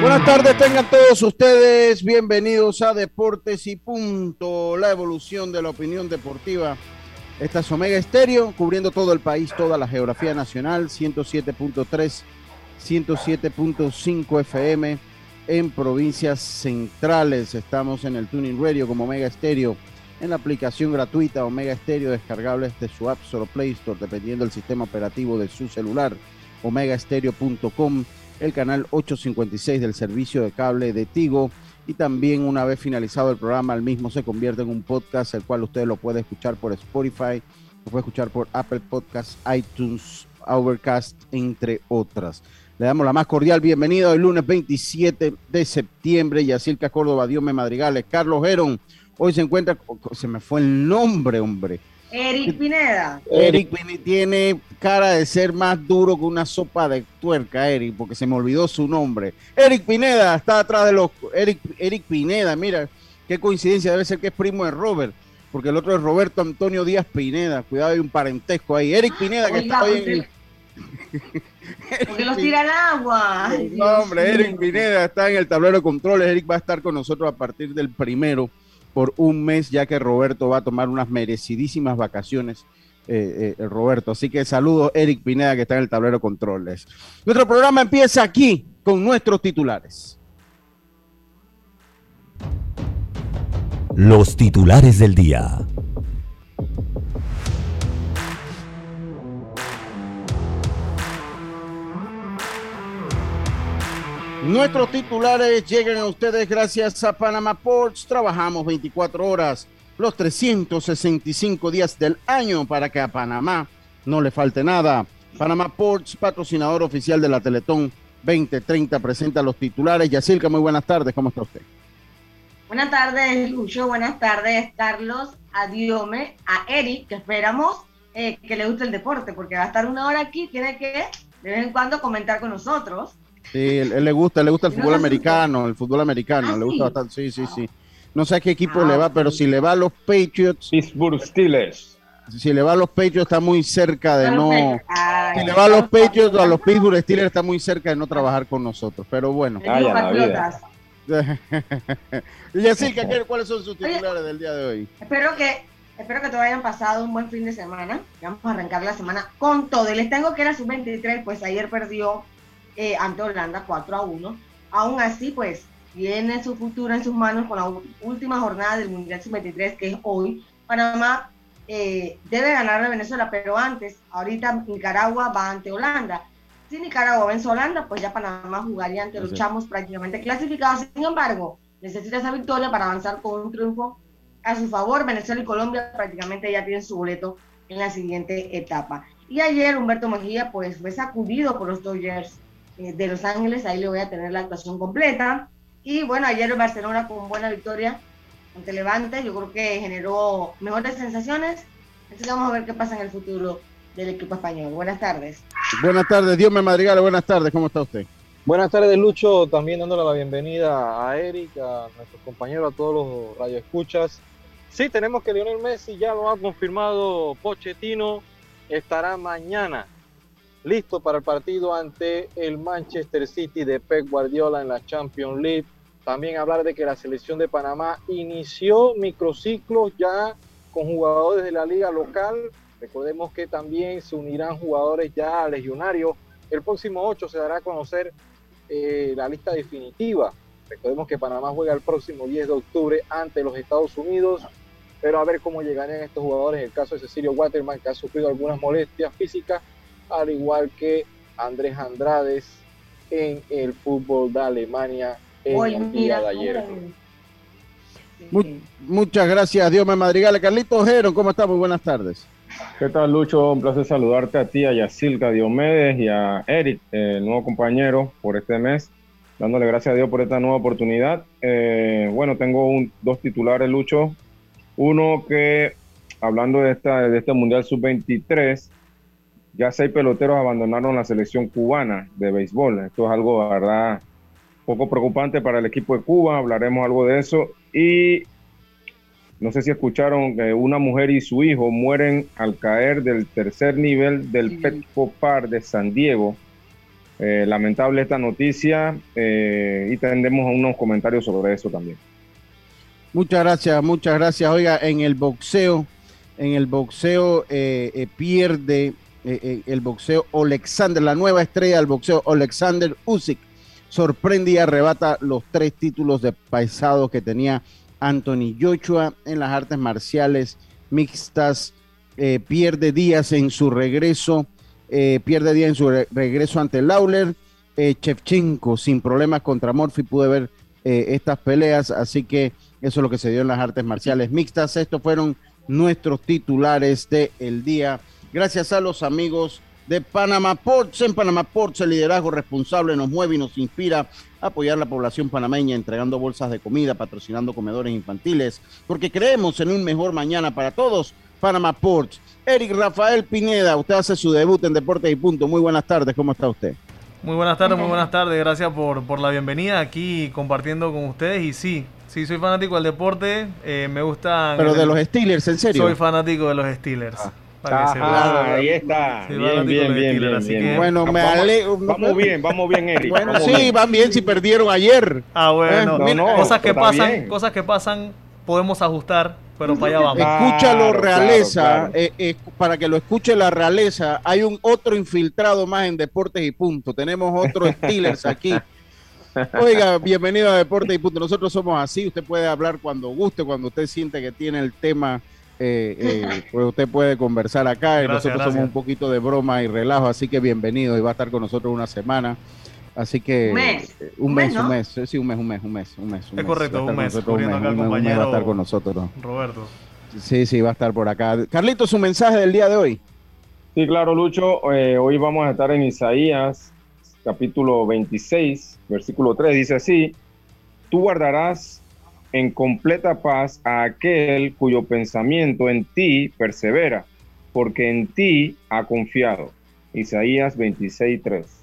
Buenas tardes, tengan todos ustedes bienvenidos a Deportes y Punto, la evolución de la opinión deportiva. Esta es Omega Estéreo, cubriendo todo el país, toda la geografía nacional, 107.3, 107.5 FM en provincias centrales. Estamos en el Tuning Radio como Omega Estéreo, en la aplicación gratuita Omega Estéreo, descargable desde su App Store Play Store, dependiendo del sistema operativo de su celular, omegaestereo.com el canal 856 del servicio de cable de Tigo y también una vez finalizado el programa el mismo se convierte en un podcast el cual usted lo puede escuchar por Spotify, lo puede escuchar por Apple Podcasts, iTunes, Overcast, entre otras. Le damos la más cordial bienvenida el lunes 27 de septiembre. Yacirca Córdoba, Dios me madrigales. Carlos Heron, hoy se encuentra, se me fue el nombre, hombre. Eric Pineda. Eric Pineda tiene cara de ser más duro que una sopa de tuerca, Eric, porque se me olvidó su nombre. Eric Pineda está atrás de los. Eric, Eric Pineda, mira, qué coincidencia, debe ser que es primo de Robert, porque el otro es Roberto Antonio Díaz Pineda. Cuidado, hay un parentesco ahí. Eric Pineda, que está hoy en. Porque los tiran agua. No, hombre, Eric Pineda está en el tablero de controles. Eric va a estar con nosotros a partir del primero por un mes, ya que Roberto va a tomar unas merecidísimas vacaciones. Eh, eh, Roberto. Así que saludo Eric Pineda que está en el tablero controles. Nuestro programa empieza aquí con nuestros titulares. Los titulares del día. Nuestros titulares llegan a ustedes gracias a Panama Ports. Trabajamos 24 horas, los 365 días del año para que a Panamá no le falte nada. Panama Ports, patrocinador oficial de la Teletón 2030, presenta los titulares. Yacirca, muy buenas tardes, ¿cómo está usted? Buenas tardes, Lucho. Buenas tardes, Carlos, a Diome, a Eric, que esperamos eh, que le guste el deporte, porque va a estar una hora aquí, tiene que de vez en cuando comentar con nosotros. Sí, él, le gusta, le gusta el fútbol americano, el fútbol americano, le gusta bastante, sí, sí, sí. No sé a qué equipo le va, pero si le va a los Patriots. Pittsburgh Steelers. Si le va a los Patriots está muy cerca de no. Si le va a los Patriots o a los Pittsburgh Steelers está muy cerca de no trabajar con nosotros. Pero bueno. y así que ¿cuáles son sus titulares del día de hoy? Espero que espero que todos hayan pasado un buen fin de semana. Vamos a arrancar la semana con todo. Y les tengo que era sub-23, pues ayer perdió eh, ante Holanda 4 a 1. Aún así, pues tiene su futuro en sus manos con la última jornada del Mundial Sub-23, que es hoy. Panamá eh, debe ganar a Venezuela, pero antes, ahorita Nicaragua va ante Holanda. Si Nicaragua vence Holanda, pues ya Panamá jugaría ante los chamos prácticamente clasificados. Sin embargo, necesita esa victoria para avanzar con un triunfo a su favor. Venezuela y Colombia prácticamente ya tienen su boleto en la siguiente etapa. Y ayer Humberto Mejía pues fue sacudido por los Dodgers de Los Ángeles, ahí le voy a tener la actuación completa. Y bueno, ayer Barcelona con buena victoria ante Levante, yo creo que generó mejores sensaciones. Así que vamos a ver qué pasa en el futuro del equipo español. Buenas tardes. Buenas tardes, Dios me madrigale, buenas tardes, ¿cómo está usted? Buenas tardes, Lucho, también dándole la bienvenida a Eric, a nuestros compañeros, a todos los radioescuchas. Sí, tenemos que Lionel Messi ya lo ha confirmado Pochettino, estará mañana listo para el partido ante el Manchester City de Pep Guardiola en la Champions League. También hablar de que la selección de Panamá inició microciclos ya con jugadores de la liga local. Recordemos que también se unirán jugadores ya legionarios. El próximo 8 se dará a conocer eh, la lista definitiva. Recordemos que Panamá juega el próximo 10 de octubre ante los Estados Unidos. Pero a ver cómo llegarían estos jugadores. En el caso de Cecilio Waterman, que ha sufrido algunas molestias físicas al igual que Andrés Andrades en el fútbol de Alemania en el día de ayer. muchas gracias, Dios me madrigale. Carlitos Ojero, ¿cómo estás? Muy buenas tardes. ¿Qué tal, Lucho? Un placer saludarte a ti, a Yacilca Diomedes y a Eric, el nuevo compañero por este mes, dándole gracias a Dios por esta nueva oportunidad. Eh, bueno, tengo un, dos titulares, Lucho. Uno que, hablando de, esta, de este Mundial Sub-23, ya seis peloteros abandonaron la selección cubana de béisbol. Esto es algo, verdad, poco preocupante para el equipo de Cuba. Hablaremos algo de eso. Y no sé si escucharon que una mujer y su hijo mueren al caer del tercer nivel del Petco Park de San Diego. Eh, lamentable esta noticia eh, y tendremos unos comentarios sobre eso también. Muchas gracias, muchas gracias. Oiga, en el boxeo, en el boxeo eh, pierde el boxeo Alexander, la nueva estrella del boxeo, Alexander Usyk, sorprende y arrebata los tres títulos de paisado que tenía Anthony Joshua en las artes marciales mixtas. Eh, pierde días en su regreso, eh, pierde días en su regreso ante Lawler. Eh, Chevchenko sin problemas contra Morphy, pude ver estas peleas, así que eso es lo que se dio en las artes marciales mixtas. Estos fueron nuestros titulares del día. Gracias a los amigos de Panama Ports. En Panama Ports el liderazgo responsable nos mueve y nos inspira a apoyar a la población panameña entregando bolsas de comida, patrocinando comedores infantiles, porque creemos en un mejor mañana para todos. Panama Ports. Eric Rafael Pineda, usted hace su debut en Deportes y Punto. Muy buenas tardes, ¿cómo está usted? Muy buenas tardes, muy buenas tardes. Gracias por, por la bienvenida aquí compartiendo con ustedes. Y sí, sí, soy fanático del deporte. Eh, me gusta. Pero de los Steelers, ¿en serio? Soy fanático de los Steelers. Ah. Ah, ahí está. bien, bien, bien, bien, Bueno, me Vamos bien, vamos bien, Eric. Bueno, sí, van bien si perdieron ayer. Ah, bueno. Eh, cosas que pasan, cosas que pasan, podemos ajustar, pero para allá vamos. Escúchalo, realeza, eh, eh, para que lo escuche la realeza. Hay un otro infiltrado más en Deportes y Punto. Tenemos otro Steelers aquí. Oiga, bienvenido a Deportes y Punto. Nosotros somos así. Usted puede hablar cuando guste, cuando usted siente que tiene el tema eh, eh, pues usted puede conversar acá. y nosotros somos un poquito de broma y relajo, así que bienvenido y va a estar con nosotros una semana. Así que un mes, eh, un, mes, un mes, sí, un mes, un mes, un mes, un mes. es correcto, un mes. Un mes, va a estar con nosotros. Roberto. Sí, sí, va a estar por acá. Carlito, su mensaje del día de hoy. Sí, claro, Lucho. hoy vamos a estar en Isaías, capítulo 26, versículo 3. Dice así: Tú guardarás en completa paz a aquel cuyo pensamiento en ti persevera, porque en ti ha confiado. Isaías 26:3.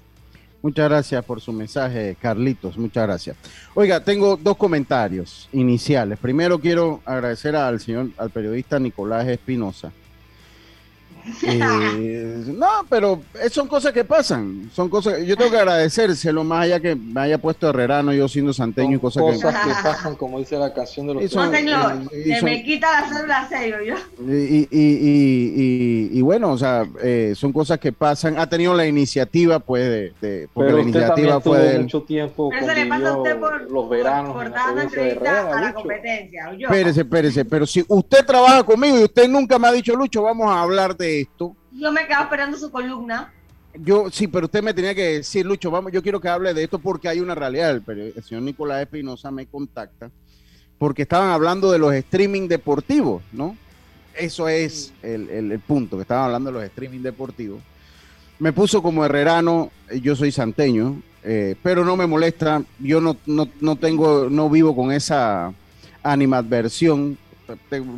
Muchas gracias por su mensaje, Carlitos. Muchas gracias. Oiga, tengo dos comentarios iniciales. Primero quiero agradecer al señor, al periodista Nicolás Espinosa, eh, no, pero son cosas que pasan. Son cosas. Yo tengo que agradecérselo más allá que me haya puesto herrerano yo siendo santeño y cosas, cosas que... pasan, como dice la canción de los. no, señor, se me quita la cédula serio yo. Y, y, y, bueno, o sea, eh, son cosas que pasan. Ha tenido la iniciativa, pues, de, porque la iniciativa fue de mucho tiempo. Eso le pasa a usted por los veranos. Por, dando entrevistas a la competencia. Espérese, espérese. Pero si usted trabaja conmigo y usted nunca me ha dicho, Lucho, vamos a hablar de esto. Yo me quedaba esperando su columna. Yo, sí, pero usted me tenía que decir, Lucho, vamos, yo quiero que hable de esto porque hay una realidad. El, el señor Nicolás Espinosa me contacta porque estaban hablando de los streaming deportivos, ¿no? Eso es el, punto, que estaban hablando de los streaming deportivos. Me puso como herrerano, yo soy santeño, eh, pero no me molesta, yo no, no, no, tengo, no vivo con esa animadversión.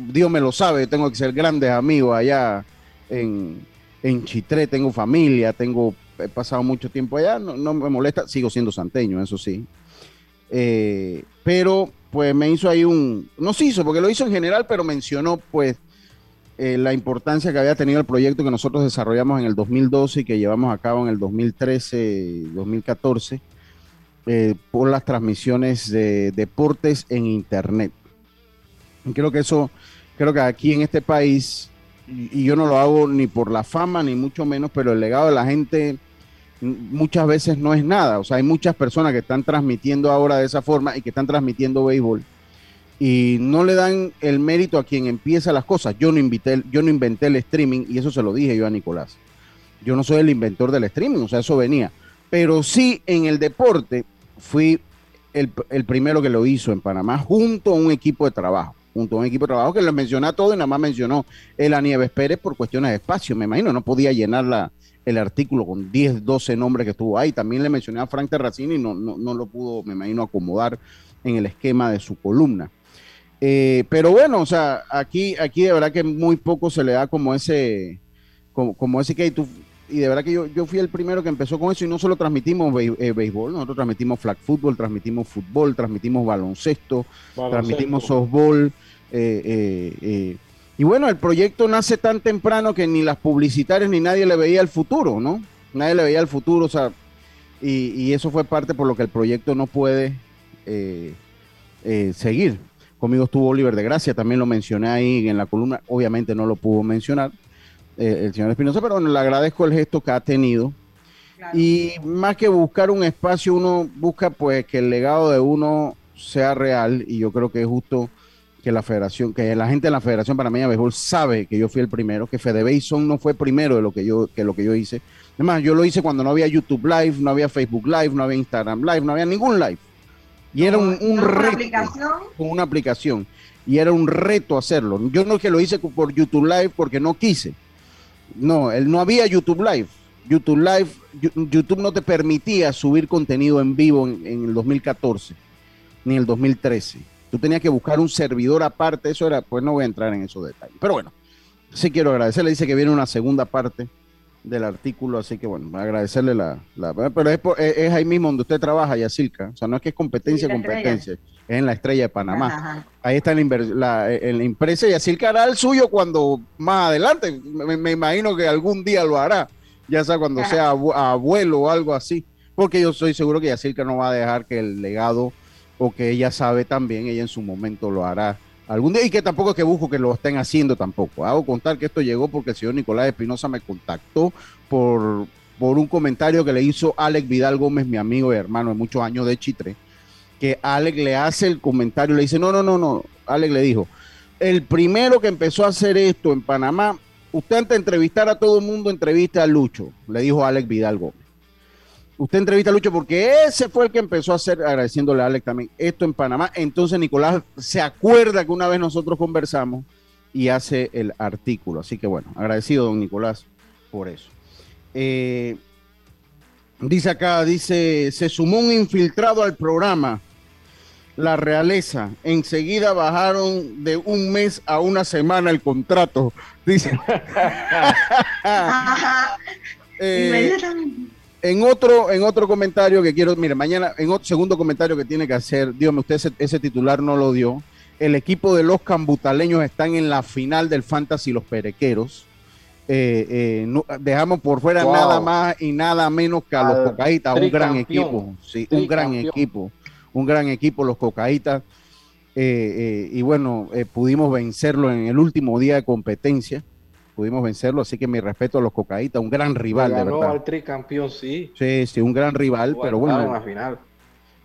Dios me lo sabe, tengo que ser grandes amigos allá en, en Chitré, tengo familia, tengo, he pasado mucho tiempo allá, no, me molesta, sigo siendo santeño, eso sí. Eh, pero pues me hizo ahí un, no se hizo, porque lo hizo en general, pero mencionó pues eh, la importancia que había tenido el proyecto que nosotros desarrollamos en el 2012 y que llevamos a cabo en el 2013, 2014, eh, por las transmisiones de deportes en Internet. creo que eso, creo que aquí en este país y, yo no lo hago ni por la fama, ni mucho menos, pero el legado de la gente muchas veces no es nada. O sea, hay muchas personas que están transmitiendo ahora de esa forma y que están transmitiendo béisbol y no le dan el mérito a quien empieza las cosas. Yo no, invité, yo no inventé el streaming y eso se lo dije yo a Nicolás. Yo no soy el inventor del streaming, o sea, eso venía. Pero sí en el deporte fui el, primero que lo hizo en Panamá junto a un equipo de trabajo. Junto a un equipo de trabajo que les mencioné a todos y nada más mencionó el Nieves Pérez por cuestiones de espacio. Me imagino, no podía llenar la, el artículo con 10, 12 nombres que estuvo ahí. También le mencioné a Frank Terracini y no, no, no lo pudo, me imagino, acomodar en el esquema de su columna. Eh, pero bueno, o sea, aquí, aquí de verdad que muy poco se le da como ese, como, como ese que tú, y de verdad que yo, yo fui el primero que empezó con eso y no solo transmitimos eh, béisbol, nosotros transmitimos flag football, transmitimos fútbol, transmitimos baloncesto, transmitimos softball. Eh, y bueno, el proyecto nace tan temprano que ni las publicitarias ni nadie le veía el futuro, ¿no? Nadie le veía el futuro, o sea, y, y eso fue parte por lo que el proyecto no puede seguir. Conmigo estuvo Oliver de Gracia, también lo mencioné ahí en la columna, obviamente no lo pudo mencionar eh, el señor Espinosa, pero bueno, le agradezco el gesto que ha tenido. Y más que buscar un espacio, uno busca pues que el legado de uno sea real y yo creo que es justo que la federación, que la gente de la Federación Panameña de Béisbol sabe que yo fui el primero, que Fede Bason no fue primero de lo que yo, que lo que yo hice. Además, yo lo hice cuando no había YouTube Live, no había Facebook Live, no había Instagram Live, no había ningún live. Y era un, un reto. Aplicación? Con una aplicación. Y era un reto hacerlo. Yo no es que lo hice por YouTube Live porque no quise. No, él no había YouTube Live. YouTube Live, YouTube no te permitía subir contenido en vivo en, el 2014 ni en el 2013. Tú tenías que buscar un servidor aparte. Eso era, pues no voy a entrar en esos detalles. Pero bueno, sí quiero agradecerle. Dice que viene una segunda parte del artículo, así que bueno, agradecerle la, pero es, ahí mismo donde usted trabaja, Yacilca, o sea, no es que es competencia, competencia, es en la estrella de Panamá. Ahí está la, la, empresa Yacilca hará el suyo cuando más adelante, me, imagino que algún día lo hará, ya sea cuando sea abuelo o algo así, porque yo soy seguro que Yacilca no va a dejar que el legado o que ella sabe también, ella en su momento lo hará algún día y que tampoco es que busco que lo estén haciendo tampoco. Hago contar que esto llegó porque el señor Nicolás Espinosa me contactó por, por un comentario que le hizo Alex Vidal Gómez, mi amigo y hermano de muchos años de Chitre, que Alex le hace el comentario, le dice, no, no, no, no, Alex le dijo, el primero que empezó a hacer esto en Panamá, usted antes de entrevistar a todo el mundo, entrevista a Lucho, le dijo Alex Vidal Gómez usted entrevista a Lucho porque ese fue el que empezó a hacer, agradeciéndole a Alex también, esto en Panamá. Entonces Nicolás se acuerda que una vez nosotros conversamos y hace el artículo. Así que bueno, agradecido don Nicolás por eso. Eh, dice acá, dice, se sumó un infiltrado al programa. La realeza, enseguida bajaron de un mes a una semana el contrato. Dice. eh, en otro, en otro comentario que quiero, mire, mañana, en otro segundo comentario que tiene que hacer, dígame usted, ese, titular no lo dio. El equipo de los cambutaleños están en la final del Fantasy Los Perequeros. Eh, eh, dejamos por fuera nada más y nada menos que a los Cocaitas, un gran equipo, sí, un gran equipo, un gran equipo, los Cocaitas. Eh, y bueno, pudimos vencerlo en el último día de competencia pudimos vencerlo, así que mi respeto a los Cocaítas, un gran rival, de verdad. al tricampeón, sí. Sí, sí, un gran rival, pero bueno. final.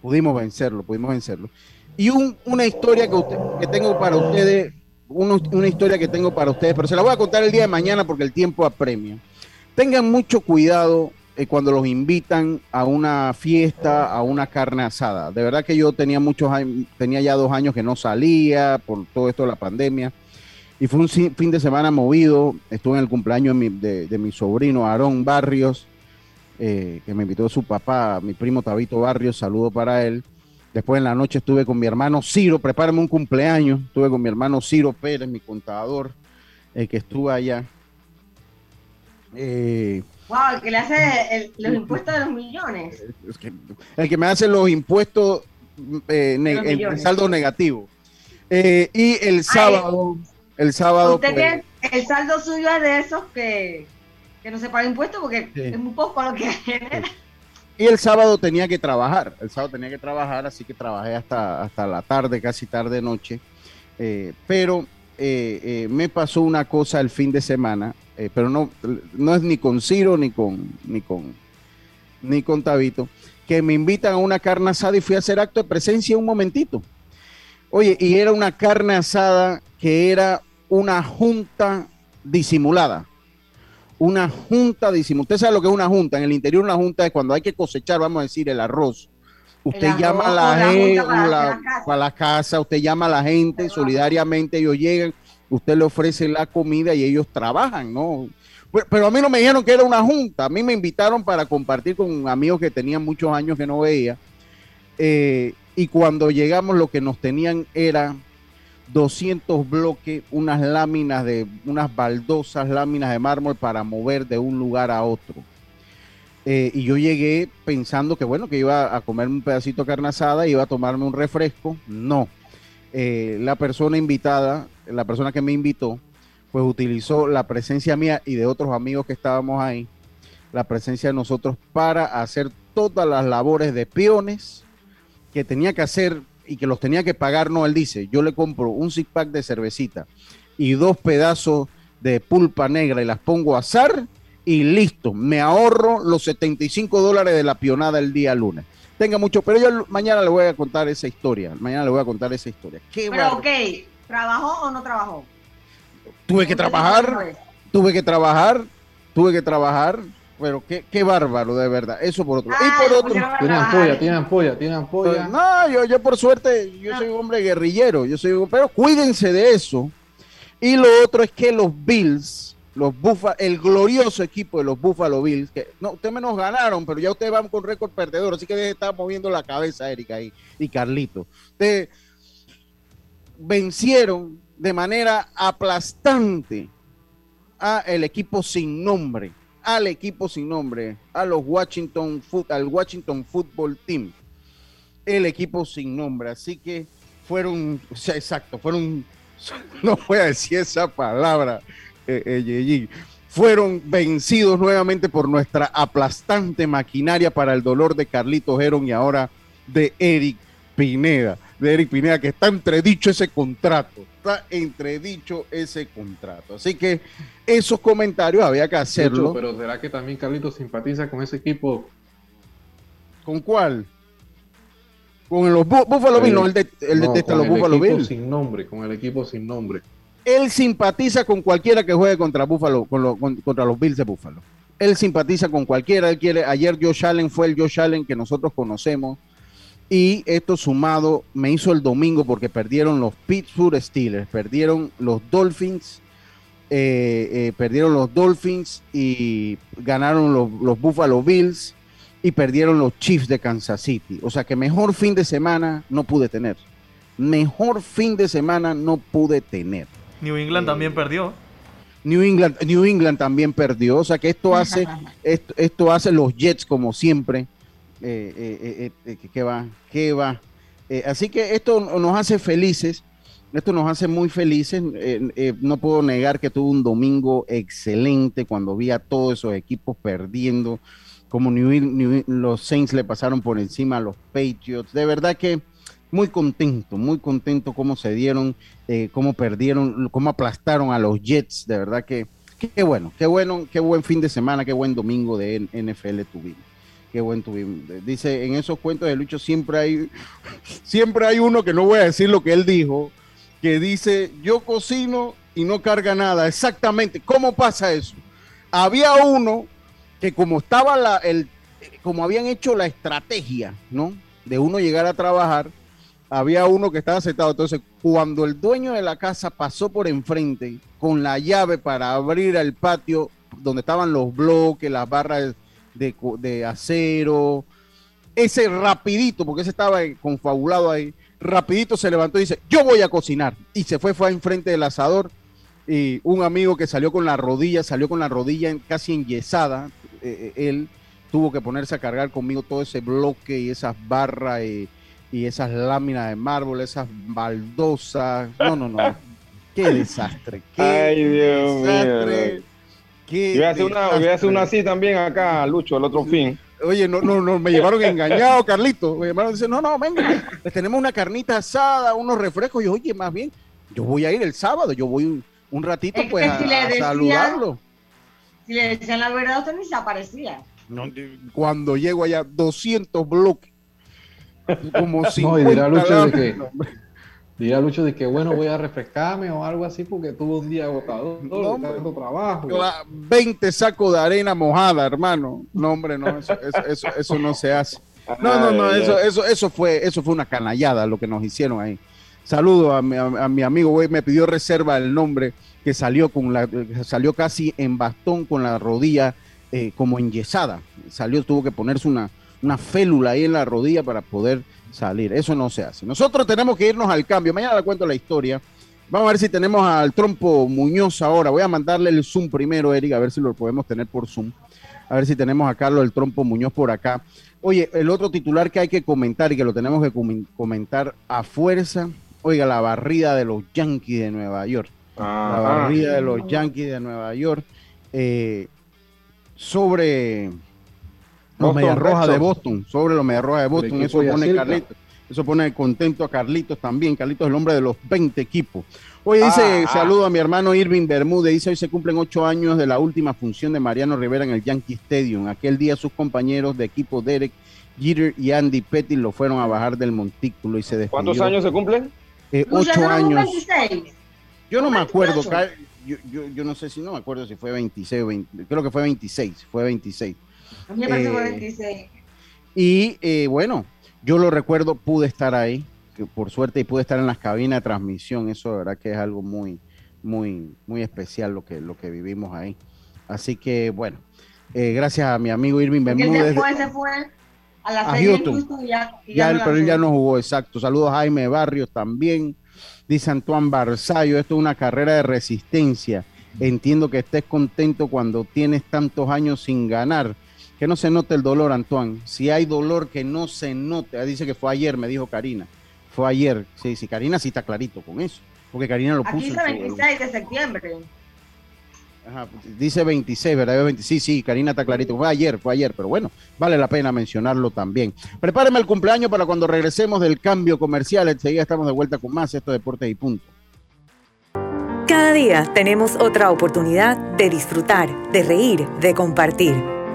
Pudimos vencerlo, pudimos vencerlo. Y una historia que, que tengo para ustedes, una historia que tengo para ustedes, pero se la voy a contar el día de mañana porque el tiempo apremia. Tengan mucho cuidado eh, cuando los invitan a una fiesta, a una carne asada. De verdad que yo tenía muchos tenía ya dos años que no salía por todo esto de la pandemia y fue un fin de semana movido. Estuve en el cumpleaños de mi, sobrino Aarón Barrios, eh, que me invitó su papá, mi primo Tabito Barrios. Saludo para él. Después en la noche estuve con mi hermano Ciro, prepárame un cumpleaños. Estuve con mi hermano Ciro Pérez, mi contador, el que estuvo allá. Eh, wow, el que le hace los impuestos de los millones. el que me hace los impuestos eh, en saldo negativo. Eh, y el sábado. El sábado. Usted el saldo suyo es de esos que, no se paga impuesto porque es muy poco lo que genera. Y el sábado tenía que trabajar, el sábado tenía que trabajar, así que trabajé hasta, hasta la tarde, casi tarde noche. Eh, pero eh, eh, me pasó una cosa el fin de semana, pero no, no es ni con Ciro ni con, ni con, ni con Tabito, que me invitan a una carne asada y fui a hacer acto de presencia un momentito. Oye, y era una carne asada que era una junta disimulada. una junta de Usted sabe lo que es una junta. En el interior una junta es cuando hay que cosechar, vamos a decir, el arroz. Usted llama a la, gente para, la casa, usted llama a la gente solidariamente, ellos llegan, usted le ofrece la comida y ellos trabajan, ¿no? Pero a mí no me dijeron que era una junta, a mí me invitaron para compartir con amigos que tenían muchos años que no veía. Eh, y cuando llegamos lo que nos tenían era 200 bloques, unas láminas de, unas baldosas, láminas de mármol para mover de un lugar a otro. Eh, y yo llegué pensando que bueno, que iba a comerme un pedacito de carne asada, iba a tomarme un refresco. No. Eh, la persona invitada, la persona que me invitó, pues utilizó la presencia mía y de otros amigos que estábamos ahí, la presencia de nosotros para hacer todas las labores de peones que tenía que hacer y que los tenía que pagar, no, él dice, yo le compro un six pack de cervecita y dos pedazos de pulpa negra y las pongo a asar y listo, me ahorro los 75 dólares de la pionada el día lunes. Tenga mucho, pero yo mañana le voy a contar esa historia, mañana le voy a contar esa historia. pero ok, ¿trabajó o no trabajó? Tuve que trabajar, tuve que trabajar, tuve que trabajar, pero qué, qué bárbaro, de verdad. Eso por otro lado. Y por otro. Tiene ampolla, tiene ampolla, tiene ampolla. No, yo, yo por suerte, yo soy un hombre guerrillero. Yo soy, pero cuídense de eso. Y lo otro es que los Bills, los Buffalo, el glorioso equipo de los Buffalo Bills, que no, ustedes menos ganaron, pero ya ustedes van con récord perdedor, así que debe estar moviendo la cabeza, Erika y, y Carlito. Ustedes vencieron de manera aplastante a el equipo sin nombre al equipo sin nombre, a los Washington, al Washington Football Team, el equipo sin nombre. Así que fueron, exacto, fueron, no voy a decir esa palabra, eh, eh fueron vencidos nuevamente por nuestra aplastante maquinaria para el dolor de Carlito Heron y ahora de Eric Pineda, de Eric Pineda, que está entredicho ese contrato, está entredicho ese contrato. Así que esos comentarios había que hacerlo. pero ¿será que también Carlito simpatiza con ese equipo? ¿Con cuál? Con los Buffalo Bills, no, el, de, el detesta los Buffalo Bills. sin nombre, con el equipo sin nombre. Él simpatiza con cualquiera que juegue contra Buffalo, con contra los Bills de Buffalo. Él simpatiza con cualquiera, él quiere, ayer Josh Allen fue el Josh Allen que nosotros conocemos y esto sumado me hizo el domingo porque perdieron los Pittsburgh Steelers, perdieron los Dolphins, eh, eh, perdieron los Dolphins y ganaron los, Buffalo Bills y perdieron los Chiefs de Kansas City. O sea que mejor fin de semana no pude tener. Mejor fin de semana no pude tener. New England también perdió. New England, New England también perdió. O sea que esto hace, esto, esto hace los Jets como siempre eh, eh, eh, eh, ¿Qué va? ¿Qué va? así que esto nos hace felices, esto nos hace muy felices. no puedo negar que tuve un domingo excelente cuando vi a todos esos equipos perdiendo, como los Saints le pasaron por encima a los Patriots. De verdad que muy contento, muy contento cómo se dieron, cómo perdieron, cómo aplastaron a los Jets. De verdad que qué bueno, qué bueno, qué buen fin de semana, qué buen domingo de NFL tuvimos. Qué buen tuvimos. Dice, en esos cuentos de Lucho siempre hay, siempre hay uno que no voy a decir lo que él dijo, que dice, yo cocino y no carga nada. Exactamente. ¿Cómo pasa eso? Había uno que como estaba la, el, como habían hecho la estrategia, ¿no? De uno llegar a trabajar, había uno que estaba sentado. Entonces, cuando el dueño de la casa pasó por enfrente con la llave para abrir el patio donde estaban los bloques, las barras de, acero. Ese rapidito, porque ese estaba confabulado ahí, rapidito se levantó y dice, yo voy a cocinar. Y se fue, fue enfrente del asador. Y un amigo que salió con la rodilla, salió con la rodilla casi enyesada, eh, eh, él tuvo que ponerse a cargar conmigo todo ese bloque y esas barras y, esas láminas de mármol, esas baldosas. No, no, no. Qué desastre. Qué Ay, Dios mío. Voy a, hacer una, voy a hacer una así también acá, Lucho, el otro fin. Oye, no, no, no, me llevaron engañado, Carlito. Me llamaron y dicen, no, no, venga, les tenemos una carnita asada, unos refrescos. Y oye, más bien, yo voy a ir el sábado, yo voy un, ratito pues a, saludarlo. Si le decían la verdad, usted ni se aparecía. cuando llego allá, 200 bloques. Como 50 no, y dirá Lucho de que Diría Lucho de que bueno, voy a refrescarme o algo así porque tuvo un día agotador, no, tanto trabajo. 20 sacos de arena mojada, hermano. No, hombre, no, eso, eso, eso, no se hace. No, no, no, eso, eso, eso, fue, eso fue una canallada lo que nos hicieron ahí. Saludo a mi, a, mi amigo, güey, me pidió reserva el nombre que salió con la, salió casi en bastón con la rodilla eh, como enyesada. Salió, tuvo que ponerse una, una félula ahí en la rodilla para poder salir. Eso no se hace. Nosotros tenemos que irnos al cambio. Mañana le cuento la historia. Vamos a ver si tenemos al Trompo Muñoz ahora. Voy a mandarle el Zoom primero, Eric, a ver si lo podemos tener por Zoom. A ver si tenemos a Carlos el Trompo Muñoz por acá. Oye, el otro titular que hay que comentar y que lo tenemos que comentar a fuerza. Oiga, la barrida de los Yankees de Nueva York. La barrida de los Yankees de Nueva York. Eh, sobre los Medias Rojas de Boston, sobre los Medias Rojas de Boston, eso pone Carlitos, eso pone contento a Carlitos también, Carlitos es el hombre de los 20 equipos. Hoy dice, ah, ah. saludo a mi hermano Irving Bermúdez, dice, hoy se cumplen ocho años de la última función de Mariano Rivera en el Yankee Stadium. Aquel día sus compañeros de equipo Derek Jeter y Andy Petty lo fueron a bajar del montículo y se despidió. ¿Cuántos años se cumplen? Eh, ocho años. Yo no me acuerdo, yo, yo, yo, no sé si no me acuerdo si fue 26 o 20, creo que fue 26, fue 26. A mí me parece fue 26. Eh, y eh, bueno, yo lo recuerdo, pude estar ahí, que por suerte, y pude estar en las cabinas de transmisión. Eso de verdad que es algo muy, muy, muy especial lo que, lo que vivimos ahí. Así que bueno, eh, gracias a mi amigo Irving Bermúdez. Después se fue a la a Houston. ya, ya, pero él ya no jugó, exacto. Saludos a Jaime Barrios también. Dice Antoine Barzallo, esto es una carrera de resistencia. Entiendo que estés contento cuando tienes tantos años sin ganar. Que no se note el dolor, Antoine. Si hay dolor, que no se note. Ah, dice que fue ayer, me dijo Karina. Fue ayer. Sí, sí, Karina sí está clarito con eso. Porque Karina lo puso. Aquí dice 26 de septiembre. Ajá, dice 26, ¿verdad? Sí, sí, Karina está clarito. Fue ayer, fue ayer, pero bueno, vale la pena mencionarlo también. Prepáreme el cumpleaños para cuando regresemos del cambio comercial. Enseguida estamos de vuelta con más esto Deportes y Punto. Cada día tenemos otra oportunidad de disfrutar, de reír, de compartir.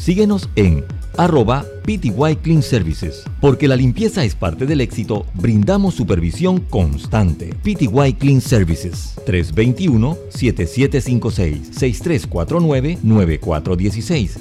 Síguenos en arroba PTY Clean Services. Porque la limpieza es parte del éxito, brindamos supervisión constante. PTY Clean Services 321-7756-6349-9416.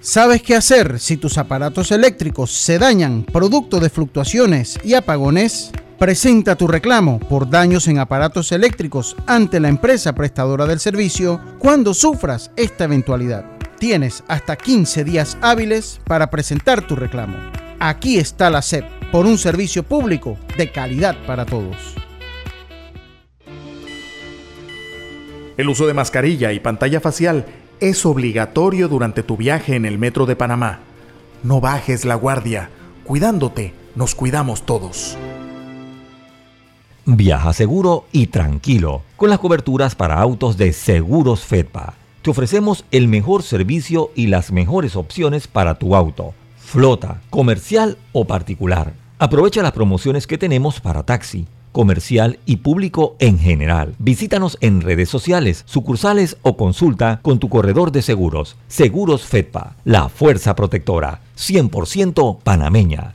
¿Sabes qué hacer si tus aparatos eléctricos se dañan producto de fluctuaciones y apagones? Presenta tu reclamo por daños en aparatos eléctricos ante la empresa prestadora del servicio cuando sufras esta eventualidad. Tienes hasta 15 días hábiles para presentar tu reclamo. Aquí está la SEP por un servicio público de calidad para todos. El uso de mascarilla y pantalla facial es obligatorio durante tu viaje en el metro de Panamá. No bajes la guardia. Cuidándote, nos cuidamos todos. Viaja seguro y tranquilo con las coberturas para autos de Seguros Fedpa. Te ofrecemos el mejor servicio y las mejores opciones para tu auto, flota, comercial o particular. Aprovecha las promociones que tenemos para taxi, comercial y público en general. Visítanos en redes sociales, sucursales o consulta con tu corredor de seguros. Seguros Fedpa, la fuerza protectora, 100% panameña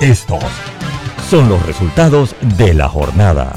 Estos son los resultados de la jornada.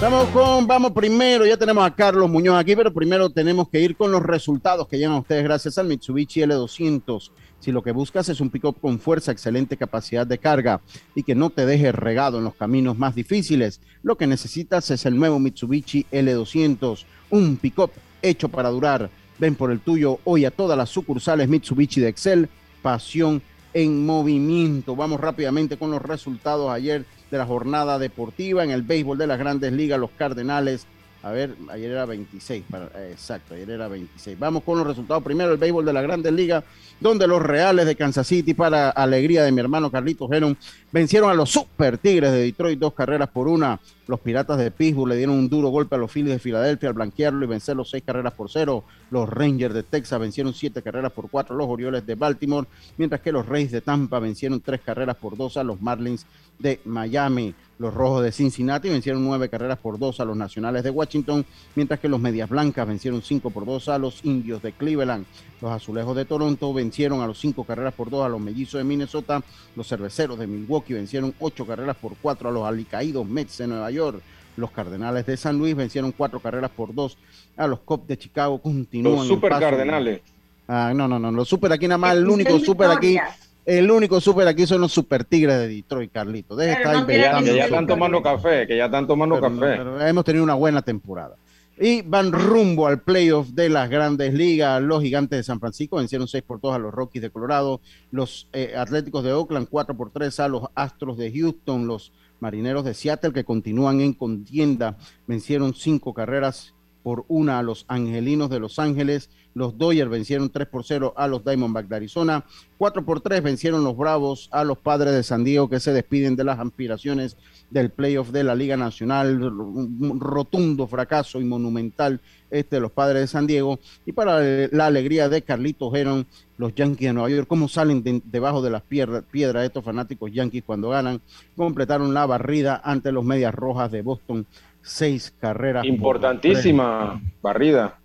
Vamos con, vamos primero, ya tenemos a Carlos Muñoz aquí, pero primero tenemos que ir con los resultados que llegan a ustedes gracias al Mitsubishi L200. Si lo que buscas es un pick-up con fuerza, excelente capacidad de carga y que no te deje regado en los caminos más difíciles, lo que necesitas es el nuevo Mitsubishi L200, un pick-up hecho para durar Ven por el tuyo hoy a todas las sucursales Mitsubishi de Excel. Pasión en movimiento. Vamos rápidamente con los resultados ayer de la jornada deportiva en el béisbol de las grandes ligas. Los Cardenales a ver, ayer era 26, exacto, ayer era 26. Vamos con los resultados. Primero el béisbol de la Grandes Ligas, donde los Reales de Kansas City, para alegría de mi hermano Carlitos Geron, vencieron a los Super Tigres de Detroit dos carreras por una. Los Piratas de Pittsburgh le dieron un duro golpe a los Phillies de Filadelfia al blanquearlo y vencer los seis carreras por cero. Los Rangers de Texas vencieron siete carreras por cuatro los Orioles de Baltimore, mientras que los Reyes de Tampa vencieron tres carreras por dos a los Marlins de Miami. Los Rojos de Cincinnati vencieron nueve carreras por dos a los Nacionales de Washington, mientras que los Medias Blancas vencieron cinco por dos a los Indios de Cleveland. Los Azulejos de Toronto vencieron a los cinco carreras por dos a los Mellizos de Minnesota. Los Cerveceros de Milwaukee vencieron ocho carreras por cuatro a los Alicaídos Mets de Nueva York. Los Cardenales de San Luis vencieron cuatro carreras por dos a los Cubs de Chicago. Continúan los Super Cardenales. Ah, no, no, no, los Super aquí nada más, el único Super aquí el único súper aquí son los super tigres de Detroit, Carlito. Deja estar inventando. Que ya, están tomando café, que ya están tomando café. hemos tenido una buena temporada. Y van rumbo al playoff de las grandes ligas. Los gigantes de San Francisco vencieron 6 por 2 a los Rockies de Colorado. Los eh, Atléticos de Oakland 4 por 3 a los Astros de Houston. Los Marineros de Seattle que continúan en contienda vencieron 5 carreras por una a los Angelinos de Los Ángeles. Los Dodgers vencieron 3 por 0 a los Diamondbacks de Arizona. 4 por 3 vencieron los Bravos a los Padres de San Diego que se despiden de las aspiraciones del playoff de la Liga Nacional. Un rotundo fracaso y monumental este de los Padres de San Diego. Y para la alegría de Carlitos Heron, los Yankees de Nueva York, cómo salen debajo de las piedras estos fanáticos Yankees cuando ganan. Completaron la barrida ante los Medias Rojas de Boston. Seis carreras. Importantísima barrida.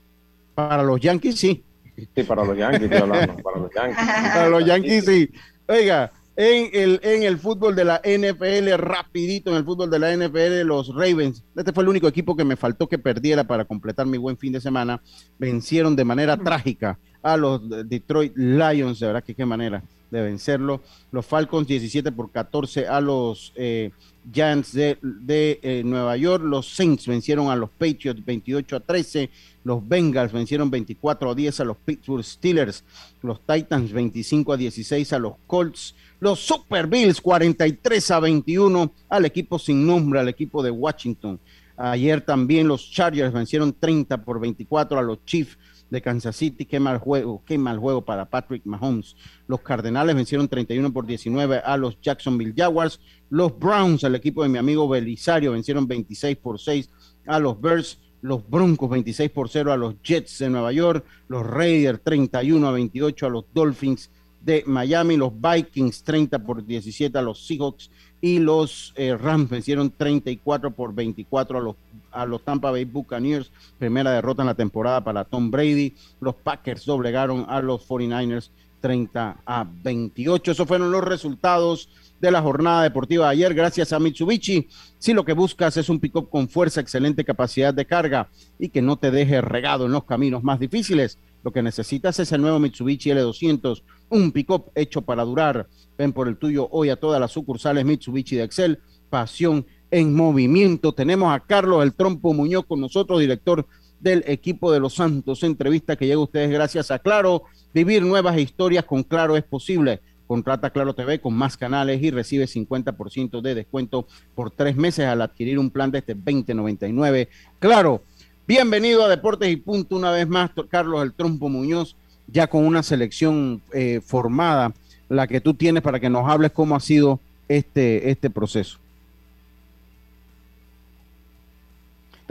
Para los Yankees, sí. Sí, para los Yankees, estoy hablando, para los Yankees. para los Yankees, sí. Oiga, en el, en el fútbol de la NFL, rapidito en el fútbol de la NFL, los Ravens, este fue el único equipo que me faltó que perdiera para completar mi buen fin de semana, vencieron de manera trágica a los Detroit Lions, de verdad que qué manera de vencerlo. Los Falcons 17 por 14 a los eh, Giants de, eh, Nueva York. Los Saints vencieron a los Patriots 28 a 13. Los Bengals vencieron 24 a 10 a los Pittsburgh Steelers. Los Titans 25 a 16 a los Colts. Los Super Bills 43 a 21 al equipo sin nombre, al equipo de Washington. Ayer también los Chargers vencieron 30 por 24 a los Chiefs de Kansas City. Qué mal juego, qué mal juego para Patrick Mahomes. Los Cardenales vencieron 31 por 19 a los Jacksonville Jaguars. Los Browns, el equipo de mi amigo Belisario, vencieron 26 por 6 a los Bears. Los Broncos 26 por 0 a los Jets de Nueva York. Los Raiders 31 a 28 a los Dolphins de Miami. Los Vikings 30 por 17 a los Seahawks y los eh, Rams vencieron 34 por 24 a los, a los Tampa Bay Buccaneers, primera derrota en la temporada para Tom Brady. Los Packers doblegaron a los 49ers 30 a 28. Esos fueron los resultados de la jornada deportiva de ayer, gracias a Mitsubishi. Si lo que buscas es un pick-up con fuerza, excelente capacidad de carga y que no te deje regado en los caminos más difíciles, lo que necesitas es el nuevo Mitsubishi L200, un pick-up hecho para durar. Ven por el tuyo hoy a todas las sucursales Mitsubishi de Excel. Pasión en movimiento. Tenemos a Carlos El Trompo Muñoz con nosotros, director del equipo de los Santos. Entrevista que llega a ustedes gracias a Claro. Vivir nuevas historias con Claro es posible. Contrata Claro TV con más canales y recibe 50% de descuento por tres meses al adquirir un plan de este 2099. Claro, bienvenido a Deportes y Punto una vez más, Carlos El Trompo Muñoz, ya con una selección eh, formada, la que tú tienes para que nos hables cómo ha sido este, este proceso.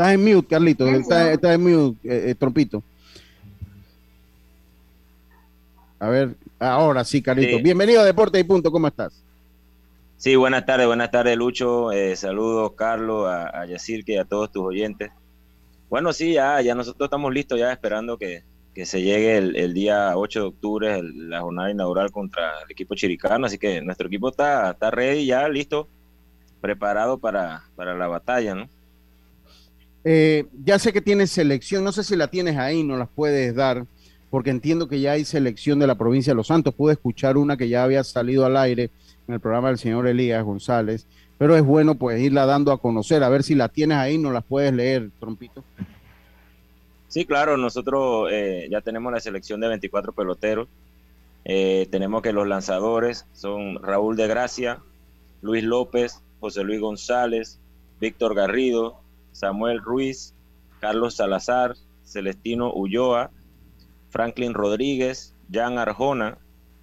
Estás en mute, Carlito. Estás, en mute, eh, eh, Trompito. A ver, ahora sí, Carlito. Bienvenido a Deporte y Punto, ¿cómo estás? Sí, buenas tardes, buenas tardes, Lucho. Eh, saludos, Carlos, a, a Yacirque y a todos tus oyentes. Bueno, sí, ya, ya nosotros estamos listos, ya esperando que, se llegue el, día 8 de octubre, la jornada inaugural contra el equipo chiricano. Así que nuestro equipo está, está ready, ya listo, preparado para, para la batalla, ¿no? Eh, ya sé que tienes selección, no sé si la tienes ahí, no las puedes dar, porque entiendo que ya hay selección de la provincia de Los Santos. Pude escuchar una que ya había salido al aire en el programa del señor Elías González, pero es bueno pues irla dando a conocer, a ver si la tienes ahí, no las puedes leer, Trompito. Sí, claro, nosotros eh, ya tenemos la selección de 24 peloteros. Eh, tenemos que los lanzadores son Raúl de Gracia, Luis López, José Luis González, Víctor Garrido, Samuel Ruiz, Carlos Salazar, Celestino Ulloa, Franklin Rodríguez, Jan Arjona,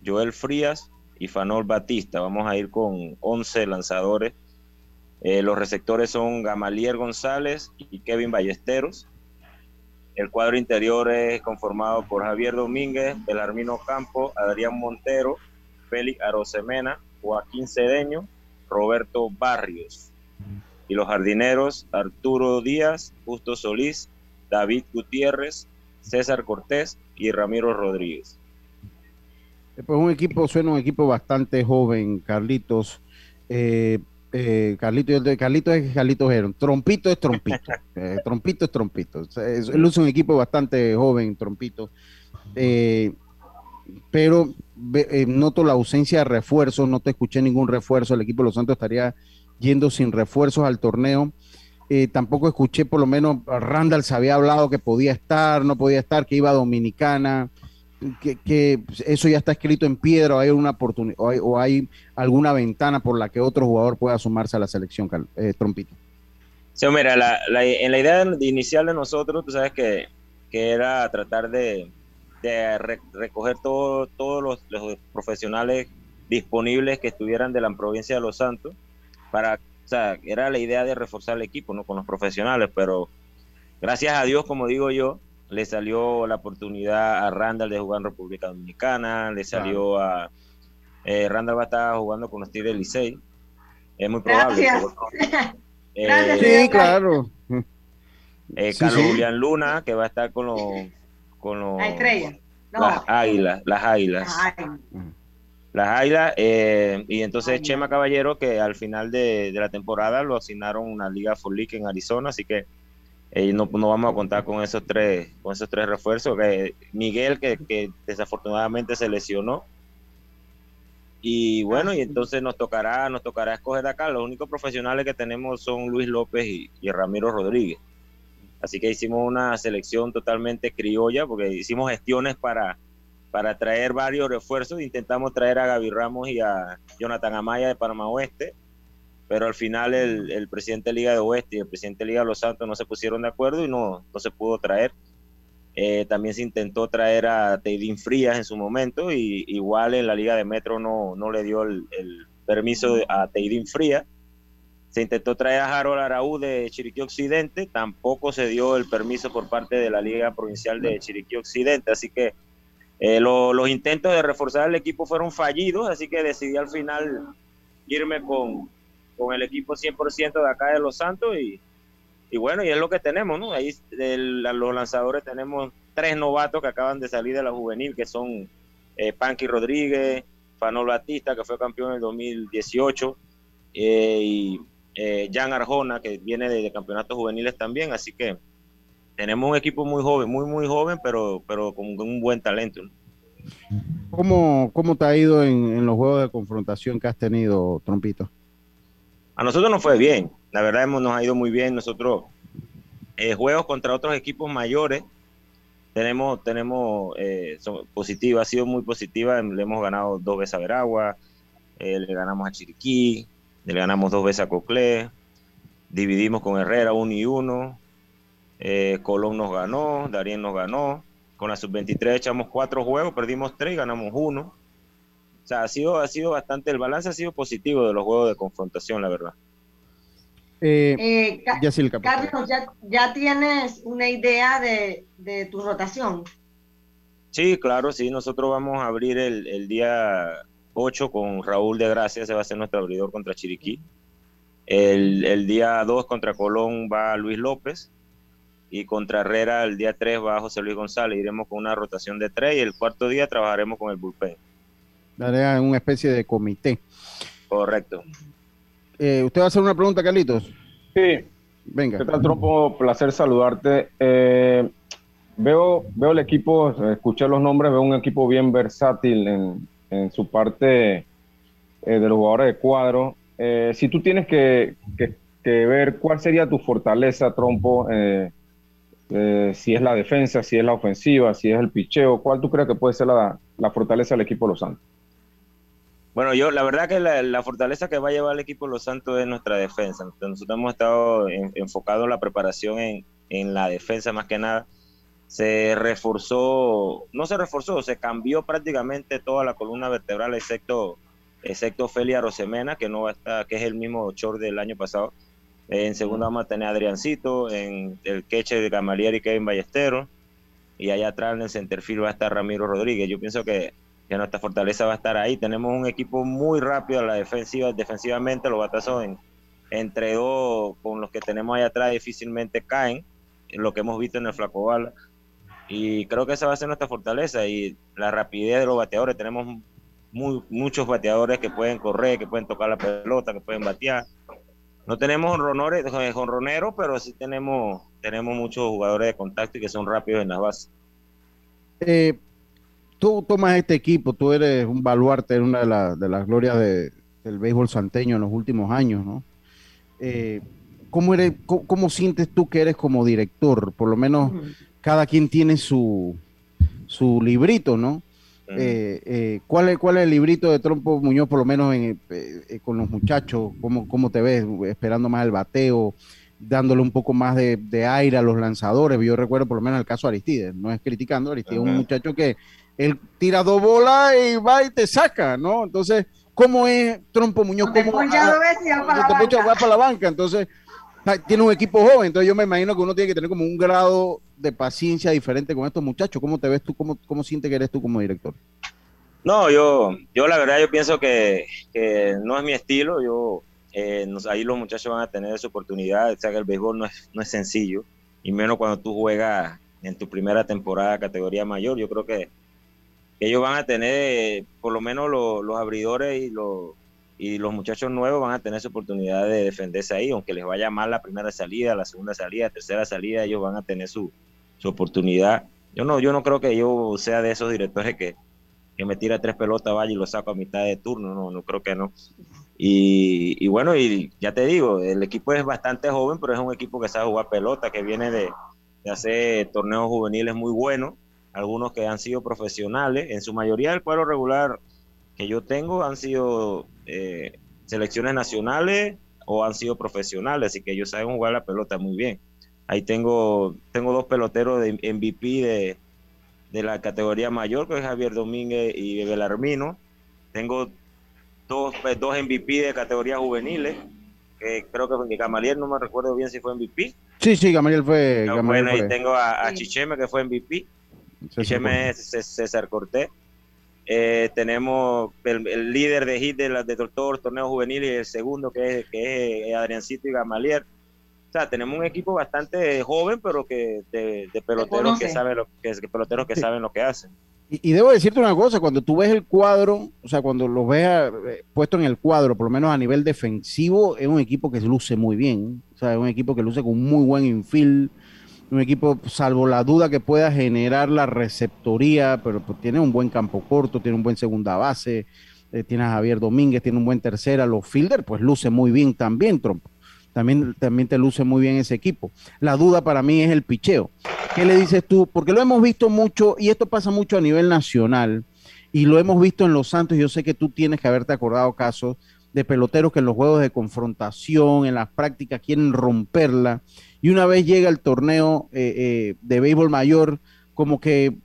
Joel Frías y Fanol Batista. Vamos a ir con 11 lanzadores. Eh, los receptores son Gamalier González y Kevin Ballesteros. El cuadro interior es conformado por Javier Domínguez, Belarmino Campo, Adrián Montero, Félix Arosemena, Joaquín Cedeño, Roberto Barrios y los jardineros Arturo Díaz, Justo Solís, David Gutiérrez, César Cortés y Ramiro Rodríguez. Eh, pues un equipo, suena un equipo bastante joven, Carlitos. Eh, eh, Carlitos, Carlitos es Carlitos Heron. Trompito es Trompito. trompito es Trompito. él usa un equipo bastante joven, Trompito. pero noto la ausencia de refuerzos, no te escuché ningún refuerzo. El equipo de los Santos estaría yendo sin refuerzos al torneo. Eh, tampoco escuché, por lo menos, Randall se había hablado que podía estar, no podía estar, que iba a Dominicana, que, eso ya está escrito en piedra, o hay una oportunidad, o hay, alguna ventana por la que otro jugador pueda sumarse a la selección, eh, Trompito. Sí, mira, en la idea inicial de nosotros, tú sabes que, era tratar de, recoger todos los, los profesionales disponibles que estuvieran de la provincia de Los Santos para, o sea, era la idea de reforzar el equipo, ¿no? Con los profesionales, pero gracias a Dios, como digo yo, le salió la oportunidad a Randall de jugar en República Dominicana, le salió a... Eh, Randall va a estar jugando con los Tigres del Licey. Es muy probable. Eh, sí, claro. Eh, Carlos Julián Luna, que va a estar con los... Con los Las águilas, las águilas las Águilas. Eh, y entonces Chema Caballero, que al final de, la temporada lo asignaron una liga for League en Arizona, así que eh, no, no, vamos a contar con esos tres, con esos tres refuerzos. Que Miguel, que, desafortunadamente se lesionó. Y bueno, y entonces nos tocará, nos tocará escoger acá. Los únicos profesionales que tenemos son Luis López y, y Ramiro Rodríguez. Así que hicimos una selección totalmente criolla, porque hicimos gestiones para para traer varios refuerzos. Intentamos traer a Gaby Ramos y a Jonathan Amaya de Panamá Oeste, pero al final el, presidente de Liga de Oeste y el presidente de Liga de Los Santos no se pusieron de acuerdo y no, no se pudo traer. Eh, también se intentó traer a Teidín Frías en su momento y igual en la Liga de Metro no, no le dio el, permiso a Teidín Frías. Se intentó traer a Harold Araú de Chiriquí Occidente, tampoco se dio el permiso por parte de la Liga Provincial de Chiriquí Occidente, así que eh, los intentos de reforzar el equipo fueron fallidos, así que decidí al final irme con, con el equipo 100% de acá de Los Santos y, bueno, y es lo que tenemos, ¿no? Ahí los lanzadores tenemos tres novatos que acaban de salir de la juvenil, que son eh, Panky Rodríguez, Fanol Batista, que fue campeón en el 2018, eh, y eh, Jan Arjona, que viene de, campeonatos juveniles también, así que tenemos un equipo muy joven, muy, muy joven, pero, pero con un buen talento. ¿Cómo, ¿Cómo te ha ido en, los juegos de confrontación que has tenido, Trompito? A nosotros nos fue bien, la verdad hemos, nos ha ido muy bien. Nosotros, eh, juegos contra otros equipos mayores, tenemos, tenemos eh, positiva, ha sido muy positiva. Le hemos ganado dos veces a Veragua, eh, le ganamos a Chiriquí, le ganamos dos veces a Coclé, dividimos con Herrera uno y uno, eh, Colón nos ganó, Darien nos ganó, con la sub-23 echamos cuatro juegos, perdimos tres y ganamos uno. O sea, ha sido, ha sido bastante, el balance ha sido positivo de los juegos de confrontación, la verdad. Eh, eh ya Carlos, ¿ya, tienes una idea de, tu rotación? Sí, claro, sí. Nosotros vamos a abrir el, día 8 con Raúl de Gracia, se va a ser nuestro abridor contra Chiriquí. El, el día 2 contra Colón va Luis López y contra Herrera el día 3 va José Luis González. Iremos con una rotación de 3 y el cuarto día trabajaremos con el bullpen. Daré una especie de comité. Correcto. Eh, ¿Usted va a hacer una pregunta, Carlitos? Sí. Venga. ¿Qué tal, Trompo? Placer saludarte. Eh, veo, veo el equipo, escuché los nombres, veo un equipo bien versátil en, en su parte eh, de los jugadores de cuadro. si tú tienes que, que, que, ver cuál sería tu fortaleza, Trompo, si es la defensa, si es la ofensiva, si es el picheo, ¿cuál tú crees que puede ser la, la fortaleza del equipo de Los Santos? Bueno, yo la verdad que la, fortaleza que va a llevar el equipo Los Santos es nuestra defensa. Nosotros hemos estado enfocados en la preparación en, la defensa más que nada. Se reforzó, no se reforzó, se cambió prácticamente toda la columna vertebral excepto, excepto Felia Rosemena, que no va a estar, que es el mismo short del año pasado. En segunda vamos a tener Adriancito, en el queche de Gamalier y Kevin Ballesteros. Y allá atrás en el centerfield va a estar Ramiro Rodríguez. Yo pienso que que nuestra fortaleza va a estar ahí. Tenemos un equipo muy rápido a la defensiva, defensivamente los batazos entre dos con los que tenemos ahí atrás difícilmente caen, lo que hemos visto en el flaco bala. Y creo que esa va a ser nuestra fortaleza y la rapidez de los bateadores. Tenemos muy, muchos bateadores que pueden correr, que pueden tocar la pelota, que pueden batear. No tenemos jonroneros, pero sí tenemos, tenemos muchos jugadores de contacto y que son rápidos en las bases. Eh, tú tomas este equipo, tú eres un baluarte en una de, las glorias del béisbol santeño en los últimos años, ¿no? Eh, ¿cómo, eres, cómo, sientes tú que eres como director? Por lo menos cada quien tiene su, su librito, ¿no? Eh, eh, ¿cuál, es, ¿Cuál es el librito de Trompo Muñoz, por lo menos con los muchachos? ¿Cómo, ¿Cómo te ves? ¿Esperando más el bateo? dándole un poco más de, aire a los lanzadores. Yo recuerdo por lo menos el caso de Aristides, no es criticando, Aristides es un muchacho que él tira dos bolas y va y te saca, ¿no? Entonces, ¿cómo es Trompo Muñoz? ¿Cómo, te va para la banca. Entonces, tiene un equipo joven, entonces yo me imagino que uno tiene que tener como un grado de paciencia diferente con estos muchachos. ¿Cómo te ves tú? ¿Cómo, cómo sientes que eres tú como director? No, yo, yo la verdad yo pienso que, no es mi estilo. Yo, eh, ahí los muchachos van a tener esa oportunidad. O sea que el béisbol no es, no es sencillo, y menos cuando tú juegas en tu primera temporada categoría mayor. Yo creo que ellos van a tener, por lo menos los, abridores y los, y los muchachos nuevos van a tener esa oportunidad de defenderse ahí, aunque les vaya mal la primera salida, la segunda salida, la tercera salida, ellos van a tener su, su oportunidad. Yo no, yo no creo que yo sea de esos directores que, que me tira tres pelotas, vaya y lo saco a mitad de turno, no, no creo que no. Y, y, bueno, y ya te digo, el equipo es bastante joven, pero es un equipo que sabe jugar pelota, que viene de, de hacer torneos juveniles muy buenos algunos que han sido profesionales, en su mayoría el cuadro regular que yo tengo han sido eh, selecciones nacionales o han sido profesionales, así que ellos saben jugar la pelota muy bien. Ahí tengo, tengo dos peloteros de MVP de, de la categoría mayor, que es Javier Domínguez y Belarmino. Tengo dos, dos MVP de categoría juveniles, que creo que Gamaliel no me recuerdo bien si fue MVP. Sí, sí, Gamaliel fue. bueno, ahí tengo a, a, Chicheme, que fue MVP. HM César Cortés. Eh, tenemos el, líder de hit de, la, de todos los torneos juveniles y el segundo que es, que es Adriancito y Gamalier. O sea, tenemos un equipo bastante joven, pero que de, peloteros que saben lo que, peloteros que saben lo que hacen. Y, debo decirte una cosa, cuando tú ves el cuadro, o sea, cuando lo ves eh, puesto en el cuadro, por lo menos a nivel defensivo, es un equipo que luce muy bien. O sea, es un equipo que luce con muy buen infield, un equipo, salvo la duda que pueda generar la receptoría, pero pues, tiene un buen campo corto, tiene un buen segunda base, eh, tiene a Javier Domínguez, tiene un buen tercera, los fielder, pues luce muy bien también, Trump. También, también te luce muy bien ese equipo. La duda para mí es el picheo. ¿Qué le dices tú? Porque lo hemos visto mucho, y esto pasa mucho a nivel nacional, y lo hemos visto en Los Santos. Yo sé que tú tienes que haberte acordado casos de peloteros que en los juegos de confrontación, en las prácticas, quieren romperla, y una vez llega el torneo eh, eh, de béisbol mayor, como que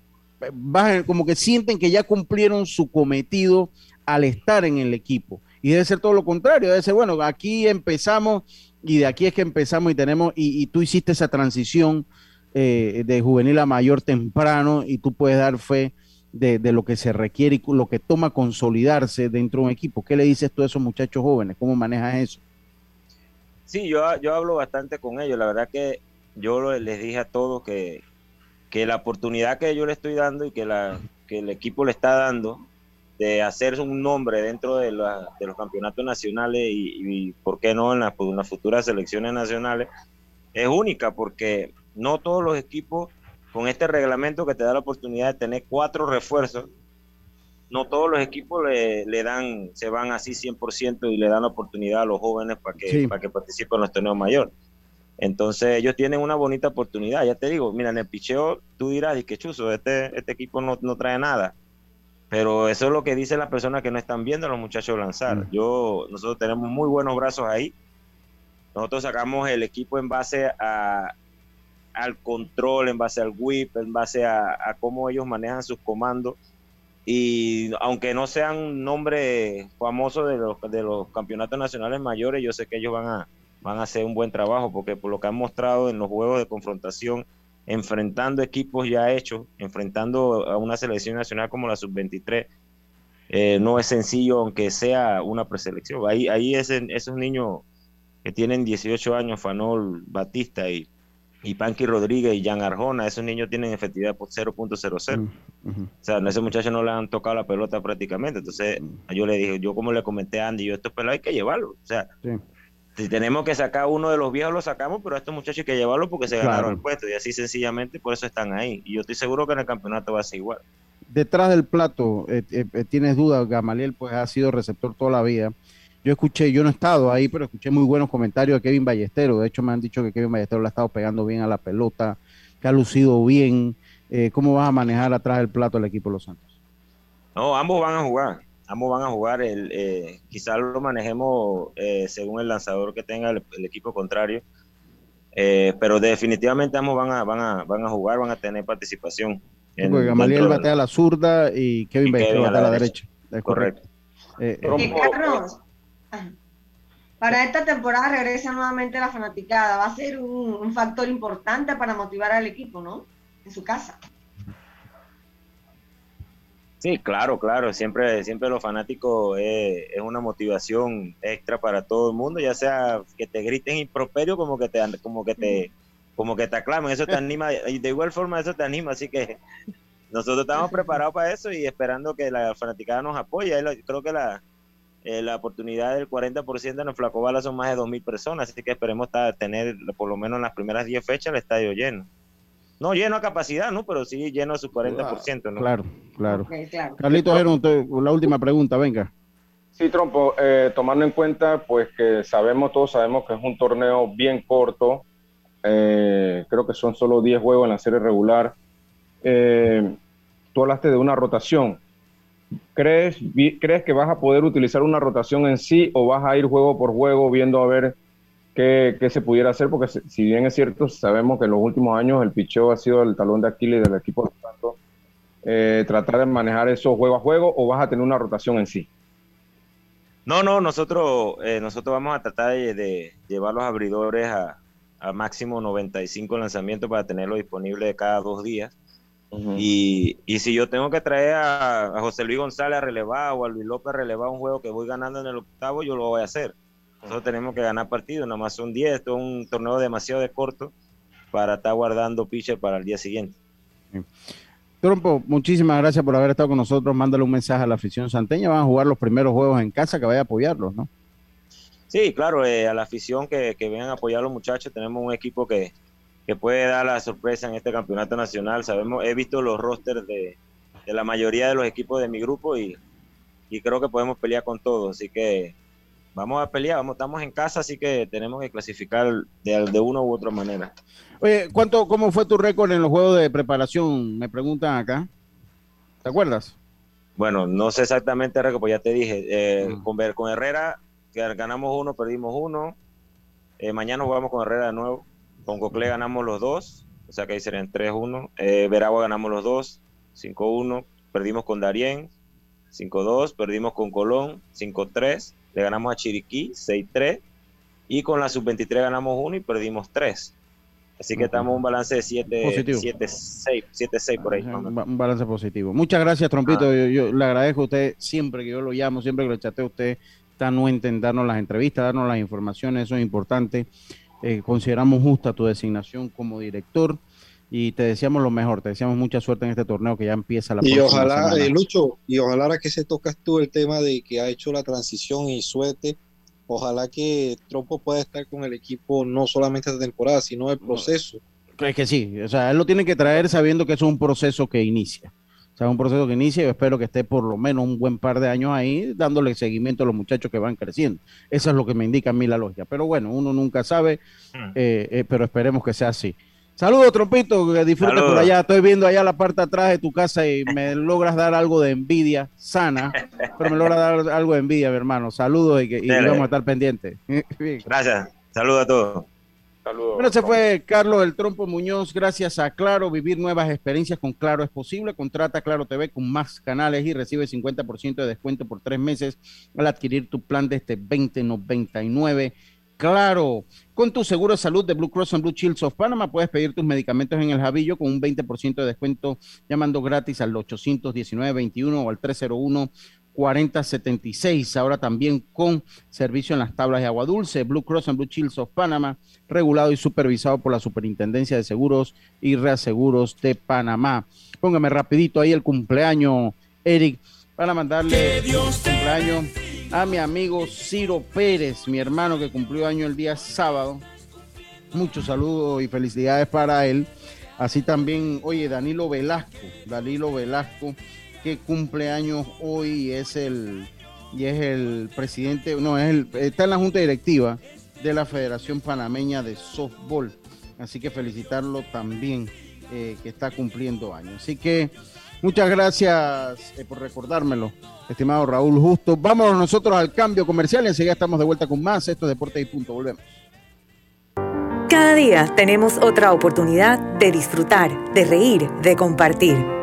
bajan, como que sienten que ya cumplieron su cometido al estar en el equipo. Y debe ser todo lo contrario, debe ser, bueno, aquí empezamos y de aquí es que empezamos y tenemos, y, tú hiciste esa transición eh, de juvenil a mayor temprano y tú puedes dar fe de, lo que se requiere y lo que toma consolidarse dentro de un equipo. ¿Qué le dices tú a esos muchachos jóvenes? ¿Cómo manejas eso? Sí, yo, yo hablo bastante con ellos. La verdad que yo les dije a todos que, que la oportunidad que yo le estoy dando y que, la, que el equipo le está dando de hacer un nombre dentro de, de los campeonatos nacionales y, por qué no, en, las futuras selecciones nacionales, es única porque no todos los equipos con este reglamento que te da la oportunidad de tener cuatro refuerzos, no todos los equipos le, le dan, se van así 100% y le dan la oportunidad a los jóvenes para que, para que participen en los torneos mayores. Entonces ellos tienen una bonita oportunidad. Ya te digo, mira, en el picheo tú dirás, y que chuzo, este, este equipo no, no trae nada pero eso es lo que dicen las personas que no están viendo a los muchachos lanzar. Mm. Yo, nosotros tenemos muy buenos brazos ahí. Nosotros sacamos el equipo en base a, al control, en base al whip, en base a, cómo ellos manejan sus comandos. Y aunque no sean nombres famosos de los, de los campeonatos nacionales mayores, yo sé que ellos van a, van a hacer un buen trabajo, porque por lo que han mostrado en los juegos de confrontación, enfrentando equipos ya hechos, enfrentando a una selección nacional como la sub-23, eh, no es sencillo aunque sea una preselección. Ahí, ahí esos niños que tienen 18 años, Fanol Batista y, y Panky Rodríguez y Jan Arjona, esos niños tienen efectividad por 0.00. Mm, o sea, a ese muchacho no le han tocado la pelota prácticamente. Entonces, mm. yo le dije, yo como le comenté a Andy, yo estos pelados hay que llevarlo. O sea, si tenemos que sacar uno de los viejos, lo sacamos, pero a estos muchachos hay que llevarlo porque se ganaron el puesto. Y así sencillamente, por eso están ahí. Y yo estoy seguro que en el campeonato va a ser igual. Detrás del plato, eh, eh, eh, tienes dudas, Gamaliel, pues ha sido receptor toda la vida. Yo escuché, yo no he estado ahí, pero escuché muy buenos comentarios de Kevin Ballestero. De hecho, me han dicho que Kevin Ballestero le ha estado pegando bien a la pelota, que ha lucido bien. ¿Cómo vas a manejar atrás del plato el equipo de Los Santos? No, ambos van a jugar ambos van a jugar, el, eh, quizás lo manejemos eh, según el lanzador que tenga el, equipo contrario, eh, pero definitivamente ambos van a, van, a, van a jugar, van a tener participación. En, porque Gamaliel batea a la zurda y Kevin Baker batea a la derecha. Es correcto. Carlos, para esta temporada regresa nuevamente la fanaticada. Va a ser un, un factor importante para motivar al equipo, ¿no? En su casa. Sí, claro, claro. Siempre, siempre los fanáticos es, una motivación extra para todo el mundo, ya sea que te griten improperio como que te, como que te, como que te aclamen. Eso te anima y de igual forma eso te anima. Así que nosotros estamos preparados para eso y esperando que la fanaticada nos apoye. Creo que la, eh, la oportunidad del 40% en el Flacobala son más de 2.000 personas, así que esperemos tener por lo menos en las primeras 10 fechas el estadio lleno. No lleno a capacidad, ¿no? Pero sí lleno a su 40%, ¿no? Claro, claro. Carlitos, la última pregunta, venga. Sí, Trompo, eh, tomando en cuenta, pues que sabemos, todos sabemos que es un torneo bien corto, eh, creo que son solo 10 juegos en la serie regular. Eh, tú hablaste de una rotación. ¿Crees, ¿Crees que vas a poder utilizar una rotación en sí o vas a ir juego por juego viendo a ver qué, se pudiera hacer, porque si bien es cierto, sabemos que en los últimos años el picheo ha sido el talón de Aquiles del equipo de Santos, eh, tratar de manejar eso juego a juego o vas a tener una rotación en sí. No, no, nosotros, eh, nosotros vamos a tratar de, llevar los abridores a, máximo 95 lanzamientos para tenerlo disponible cada dos días. Y, si yo tengo que traer a, José Luis González a relevar o a Luis López a relevar un juego que voy ganando en el octavo, yo lo voy a hacer. Nosotros tenemos que ganar partidos, nomás son 10, esto es un torneo demasiado de corto para estar guardando pitcher para el día siguiente. Trompo, muchísimas gracias por haber estado con nosotros. Mándale un mensaje a la afición santeña. Van a jugar los primeros juegos en casa, que vaya a apoyarlos, ¿no? Sí, claro, eh, a la afición que, que vengan a apoyar a los muchachos. Tenemos un equipo que, que puede dar la sorpresa en este campeonato nacional. Sabemos, he visto los rosters de, de la mayoría de los equipos de mi grupo y, y creo que podemos pelear con todos. Así que vamos a pelear, vamos, estamos en casa, así que tenemos que clasificar de, de una u otra manera. Oye, ¿cuánto, ¿cómo fue tu récord en los juegos de preparación? Me preguntan acá. ¿Te acuerdas? Bueno, no sé exactamente el récord, pues ya te dije. Eh, con, con Herrera ganamos uno, perdimos uno. Eh, mañana jugamos con Herrera de nuevo. Con Cocle ganamos los dos, o sea que ahí serían 3-1. Eh, Veragua ganamos los dos, 5-1. Perdimos con Darien, 5-2. Perdimos con Colón, 5-3 le ganamos a Chiriquí 6-3 y con la sub-23 ganamos 1 y perdimos 3. Así que estamos un balance de 7-6 por ahí. Un balance positivo. Muchas gracias, Trompito. Ah. Yo, le agradezco a usted siempre que yo lo llamo, siempre que lo chateo a usted, está anuente en darnos las entrevistas, darnos las informaciones, eso es importante. Eh, consideramos justa tu designación como director y te deseamos lo mejor, te deseamos mucha suerte en este torneo que ya empieza la y ojalá, eh, Lucho, y ojalá que se tocas tú el tema de que ha hecho la transición y suerte, ojalá que Trompo pueda estar con el equipo no solamente esta temporada, sino el proceso. Es que sí, o sea, él lo tiene que traer sabiendo que es un proceso que inicia. O sea, un proceso que inicia y yo espero que esté por lo menos un buen par de años ahí dándole seguimiento a los muchachos que van creciendo. Eso es lo que me indica a mí la lógica. Pero bueno, uno nunca sabe, hmm. eh, eh, pero esperemos que sea así. Saludos, Trompito, que disfrute por allá. Estoy viendo allá la parte atrás de tu casa y me logras dar algo de envidia sana, pero me logras dar algo de envidia, mi hermano. Saludos y, que, vamos a estar pendientes. Gracias. Saludos a todos. Saludos. Bueno, se fue Carlos El Trompo Muñoz. Gracias a Claro. Vivir nuevas experiencias con Claro es posible. Contrata Claro TV con más canales y recibe 50% de descuento por tres meses al adquirir tu plan de este 2099 Claro, con tu seguro de salud de Blue Cross and Blue Shields of Panama puedes pedir tus medicamentos en el Javillo con un 20% de descuento llamando gratis al 819-21 o al 301 4076. Ahora también con servicio en las tablas de agua dulce. Blue Cross and Blue Shields of Panama, regulado y supervisado por la Superintendencia de Seguros y Reaseguros de Panamá. Póngame rapidito ahí el cumpleaños, Eric, para mandarle el cumpleaños a mi amigo Ciro Pérez, mi hermano que cumplió año el día sábado. Muchos saludos y felicidades para él. Así también, oye, Danilo Velasco, Danilo Velasco, que cumple años hoy y es el, y es el presidente, no, es está en la junta directiva de la Federación Panameña de Softball. Así que felicitarlo también, eh, que está cumpliendo años. Así que muchas gracias eh, por recordármelo estimado Raúl Justo. Vámonos nosotros al cambio comercial enseguida estamos de vuelta con más. Esto es Deportes y Punto. Volvemos. Cada día tenemos otra oportunidad de disfrutar, de reír, de compartir.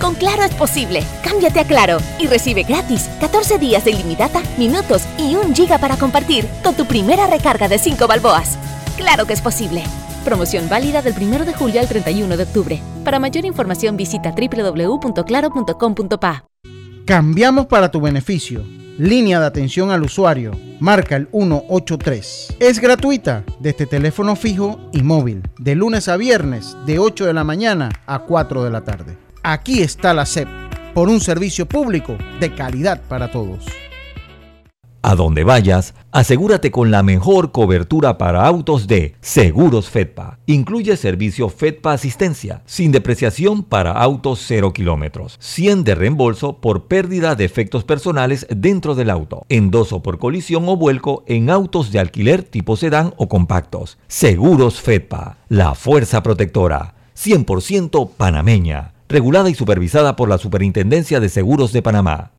Con Claro es posible. Cámbiate a Claro y recibe gratis 14 días de ilimitada, minutos y un giga para compartir con tu primera recarga de 5 balboas. Claro que es posible. Promoción válida del 1 de julio al 31 de octubre. Para mayor información visita www.claro.com.pa. Cambiamos para tu beneficio. Línea de atención al usuario. Marca el 183. Es gratuita desde teléfono fijo y móvil. De lunes a viernes, de 8 de la mañana a 4 de la tarde. Aquí está la SEP, por un servicio público de calidad para todos. A donde vayas, asegúrate con la mejor cobertura para autos de Seguros Fedpa. Incluye servicio Fedpa Asistencia, sin depreciación para autos 0 kilómetros, 100 de reembolso por pérdida de efectos personales dentro del auto, endoso por colisión o vuelco en autos de alquiler tipo sedán o compactos. Seguros Fedpa, la fuerza protectora, 100% panameña, regulada y supervisada por la Superintendencia de Seguros de Panamá.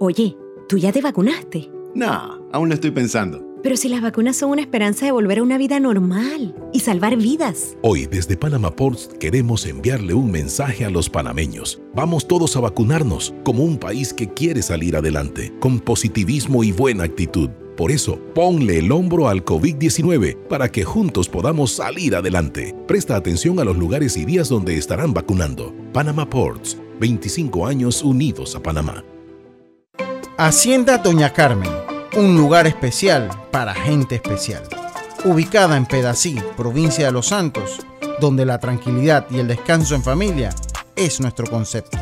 Oye, ¿tú ya te vacunaste? No, aún lo estoy pensando. Pero si las vacunas son una esperanza de volver a una vida normal y salvar vidas. Hoy desde Panama Ports queremos enviarle un mensaje a los panameños. Vamos todos a vacunarnos como un país que quiere salir adelante, con positivismo y buena actitud. Por eso, ponle el hombro al COVID-19 para que juntos podamos salir adelante. Presta atención a los lugares y días donde estarán vacunando. Panama Ports, 25 años unidos a Panamá. Hacienda Doña Carmen, un lugar especial para gente especial. Ubicada en Pedací, provincia de Los Santos, donde la tranquilidad y el descanso en familia es nuestro concepto.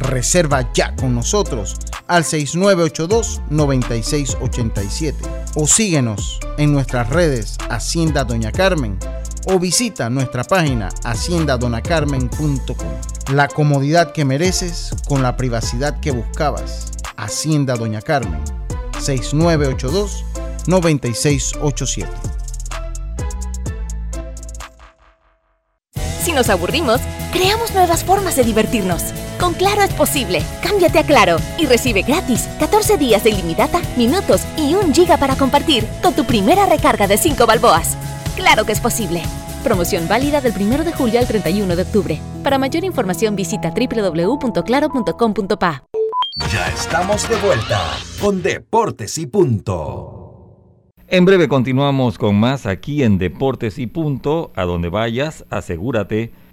Reserva ya con nosotros al 6982-9687 o síguenos en nuestras redes Hacienda Doña Carmen o visita nuestra página haciendadonacarmen.com. La comodidad que mereces con la privacidad que buscabas. Hacienda Doña Carmen, 6982-9687. Si nos aburrimos, creamos nuevas formas de divertirnos. Con Claro es posible. Cámbiate a Claro y recibe gratis 14 días de ilimitada, minutos y un giga para compartir con tu primera recarga de 5 balboas. Claro que es posible. Promoción válida del 1 de julio al 31 de octubre. Para mayor información visita www.claro.com.pa. Ya estamos de vuelta con Deportes y Punto. En breve continuamos con más aquí en Deportes y Punto. A donde vayas, asegúrate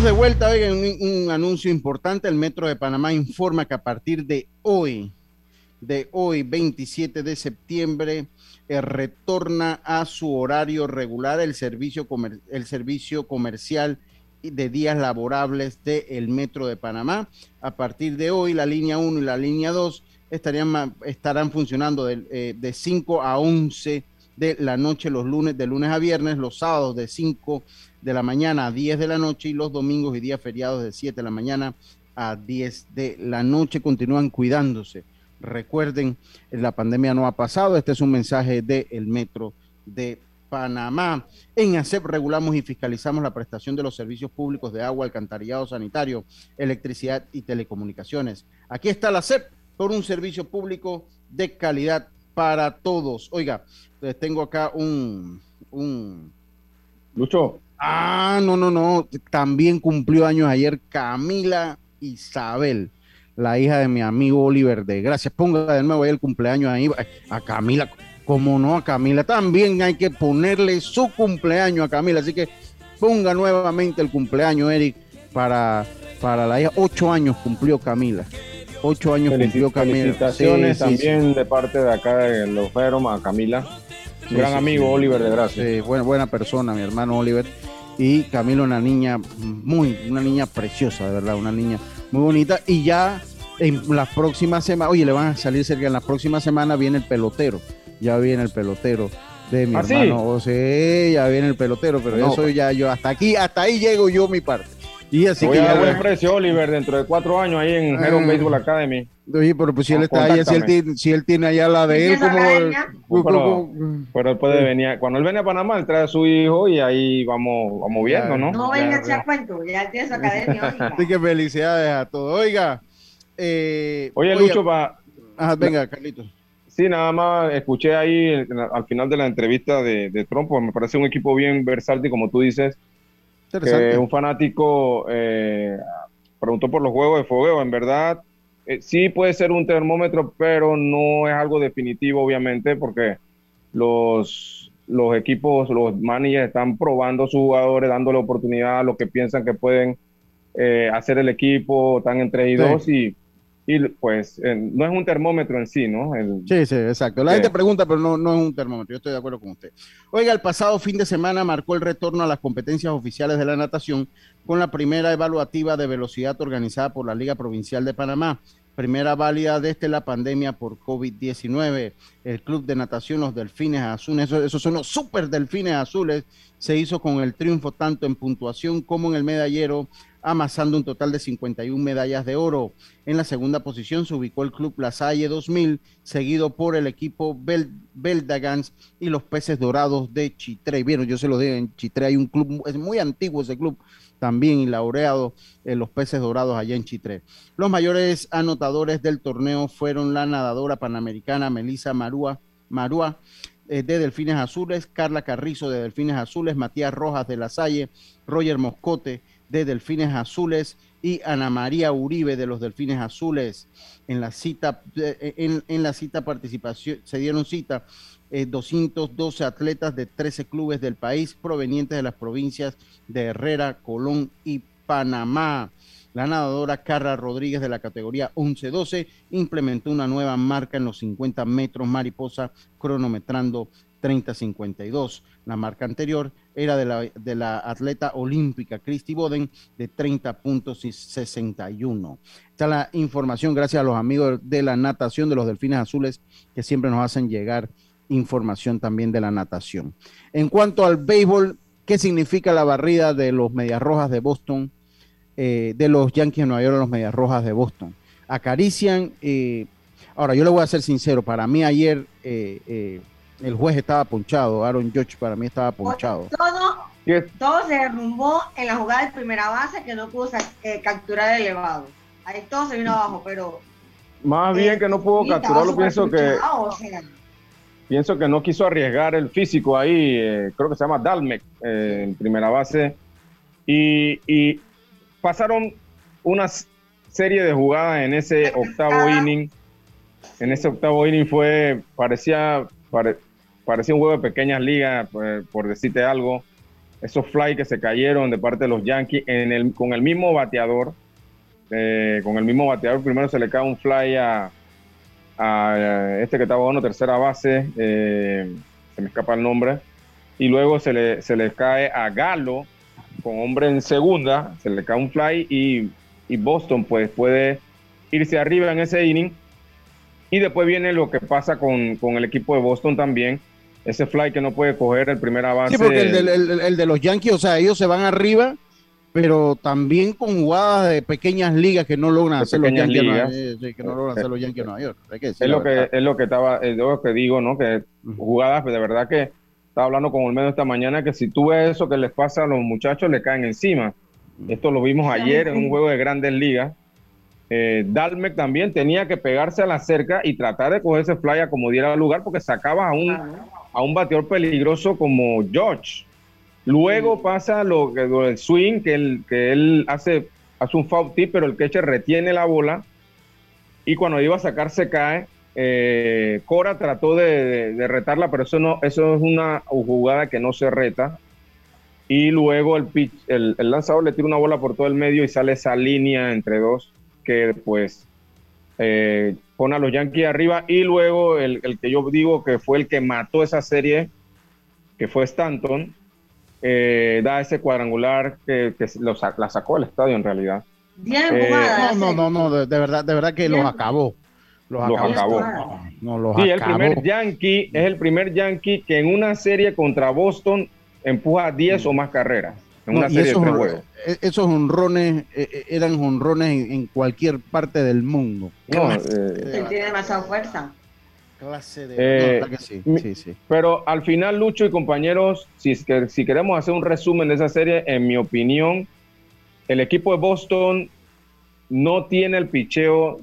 De vuelta. Oigan, un, un anuncio importante. El Metro de Panamá informa que a partir de hoy, de hoy, 27 de septiembre, eh, retorna a su horario regular el servicio, el servicio comercial de días laborables del Metro de Panamá. A partir de hoy, la línea 1 y la línea 2 estarían, estarán funcionando de, de 5 a 11 de la noche los lunes, de lunes a viernes, los sábados de 5 de la mañana a 10 de la noche y los domingos y días feriados de 7 de la mañana a 10 de la noche. Continúan cuidándose Recuerden, la pandemia no ha pasado. Este es un mensaje del Metro de Panamá. En ACEP regulamos y fiscalizamos la prestación de los servicios públicos de agua, alcantarillado sanitario, electricidad y telecomunicaciones. Aquí está la ACEP por un servicio público de calidad para todos. Oiga, les tengo acá un, un... Lucho. Ah, no, no, no. También cumplió años ayer Camila Isabel la hija de mi amigo Oliver de Gracias. Ponga de nuevo ahí el cumpleaños ahí a Camila. Como no a Camila, también hay que ponerle su cumpleaños a Camila. Así que ponga nuevamente el cumpleaños, Eric, para, para la hija. Ocho años cumplió Camila. Ocho años cumplió Camila. Felicitaciones también de parte de acá de los a Camila. Gran amigo Oliver de Gracias. buena, buena persona, mi hermano Oliver. Y Camila, una niña muy, una niña preciosa, de verdad, una niña muy bonita. Y ya en las próximas semanas, oye, le van a salir cerca, en la próxima semana viene el pelotero, ya viene el pelotero de mi ¿Ah, hermano. O sea, ya viene el pelotero, pero eso pues. ya yo, hasta aquí, hasta ahí llego yo mi parte. Y así que a buen precio, Oliver, dentro de cuatro años ahí en ah. Heron Baseball Academy. Oye, pero pues si él está ahí, si él, tiene, si él tiene allá la de él, como. Pero, él puede venir, cuando él viene a Panamá, él trae a su hijo y ahí vamos, vamos viendo, ¿no? No venga a echar cuento, ya tiene su academia. Así que felicidades a todos. Oiga, eh, oye, Lucho, para. venga, Carlitos. Sí, nada más escuché ahí al final de la entrevista de, de Trump, pues me parece un equipo bien versátil, como tú dices. Un fanático eh, preguntó por los juegos de fogueo. En verdad, eh, sí puede ser un termómetro, pero no es algo definitivo, obviamente, porque los, los equipos, los managers están probando a sus jugadores, dándole oportunidad a los que piensan que pueden eh, hacer el equipo, están entre y dos y y pues no es un termómetro en sí, ¿no? sí, sí, exacto. La gente pregunta, pero no, no es un termómetro. Yo estoy de acuerdo con usted. Oiga, el pasado fin de semana marcó el retorno a las competencias oficiales de la natación con la primera evaluativa de velocidad organizada por la Liga Provincial de Panamá. Primera válida desde la pandemia por COVID-19. El Club de Natación Los Delfines Azules, esos, esos son los super Delfines Azules, se hizo con el triunfo tanto en puntuación como en el medallero amasando un total de 51 medallas de oro. En la segunda posición se ubicó el Club La Salle 2000, seguido por el equipo Beldagans y los Peces Dorados de Chitré. Vieron, yo se lo digo, en Chitré hay un club, es muy antiguo ese club también laureado en los Peces Dorados allá en Chitré. Los mayores anotadores del torneo fueron la nadadora panamericana Melissa Marúa, Marúa eh, de Delfines Azules, Carla Carrizo de Delfines Azules, Matías Rojas de La Salle, Roger Moscote de Delfines Azules y Ana María Uribe de los Delfines Azules. En la cita, eh, en, la cita participación, se dieron cita 212 eh, atletas de 13 clubes del país provenientes de las provincias de Herrera, Colón y Panamá. La nadadora Carla Rodríguez de la categoría 11-12 implementó una nueva marca en los 50 metros mariposa, cronometrando 30-52. La marca anterior era de la, de la atleta olímpica Christy Boden de 30 puntos y 61. Está la información gracias a los amigos de la natación de los Delfines Azules que siempre nos hacen llegar información también de la natación. En cuanto al béisbol, ¿qué significa la barrida de los Medias Rojas de Boston, eh, de los Yankees de Nueva York a los Medias Rojas de Boston? Acarician. Eh, ahora, yo le voy a ser sincero, para mí ayer eh, el juez estaba ponchado, Aaron Judge para mí estaba ponchado. Todo, todo se derrumbó en la jugada de primera base que no pudo eh, capturar el elevado. Ahí todo se vino abajo, pero... Más bien que no pudo capturarlo, pienso que... Pienso que no quiso arriesgar el físico ahí, eh, creo que se llama Dalmec eh, en primera base. Y, y, pasaron una serie de jugadas en ese octavo inning. En ese octavo inning fue, parecía, parecía un juego de pequeñas ligas, pues, por decirte algo. Esos fly que se cayeron de parte de los Yankees con el mismo bateador. Eh, con el mismo bateador, primero se le cae un fly a, este que estaba jugando tercera base, eh, se me escapa el nombre, y luego se le, se le cae a Galo con hombre en segunda, se le cae un fly y, y Boston pues puede irse arriba en ese inning y después viene lo que pasa con, con, el equipo de Boston también. Ese fly que no puede coger el primera base. Sí, porque el, de los Yankees, o sea, ellos se van arriba, pero también con jugadas de pequeñas ligas que no logran hacer los Yankees. No, que no logran hacer los Yankees Nueva York. es, lo que, es lo que estaba, es lo que digo, ¿no? Que jugadas, de verdad que estaba hablando con Olmedo esta mañana, que si tú ves eso que les pasa a los muchachos, le caen encima. Esto lo vimos ayer en un juego de grandes ligas eh, Dalmec también tenía que pegarse a la cerca y tratar de coger ese fly a como diera lugar porque sacaba a un, a un bateador peligroso como George. Luego pasa lo, lo del swing, que él, que él hace, hace un foul tip, pero el catcher retiene la bola y cuando iba a sacar se cae. Eh, Cora trató de, retarla, pero eso, no, eso es una jugada que no se reta. Y luego el, pitch, el, el lanzador le tira una bola por todo el medio y sale esa línea entre dos que pues eh, pone a los Yankees arriba y luego el, que yo digo que fue el que mató esa serie, que fue Stanton, eh, da ese cuadrangular que, la sacó del estadio en realidad. Bien eh, no, no, no, de, verdad, de verdad que los acabó. Los, acabó. No, sí, el primer Yankee es el primer Yankee que en una serie contra Boston empuja 10 o más carreras en una serie esos, de e, Esos honrones eh, eh, eran honrones en, cualquier parte del mundo. No, eh, tiene demasiada fuerza. Clase de. sí, sí, sí. Pero al final, Lucho y compañeros, si, si queremos hacer un resumen de esa serie, en mi opinión, el equipo de Boston no tiene el picheo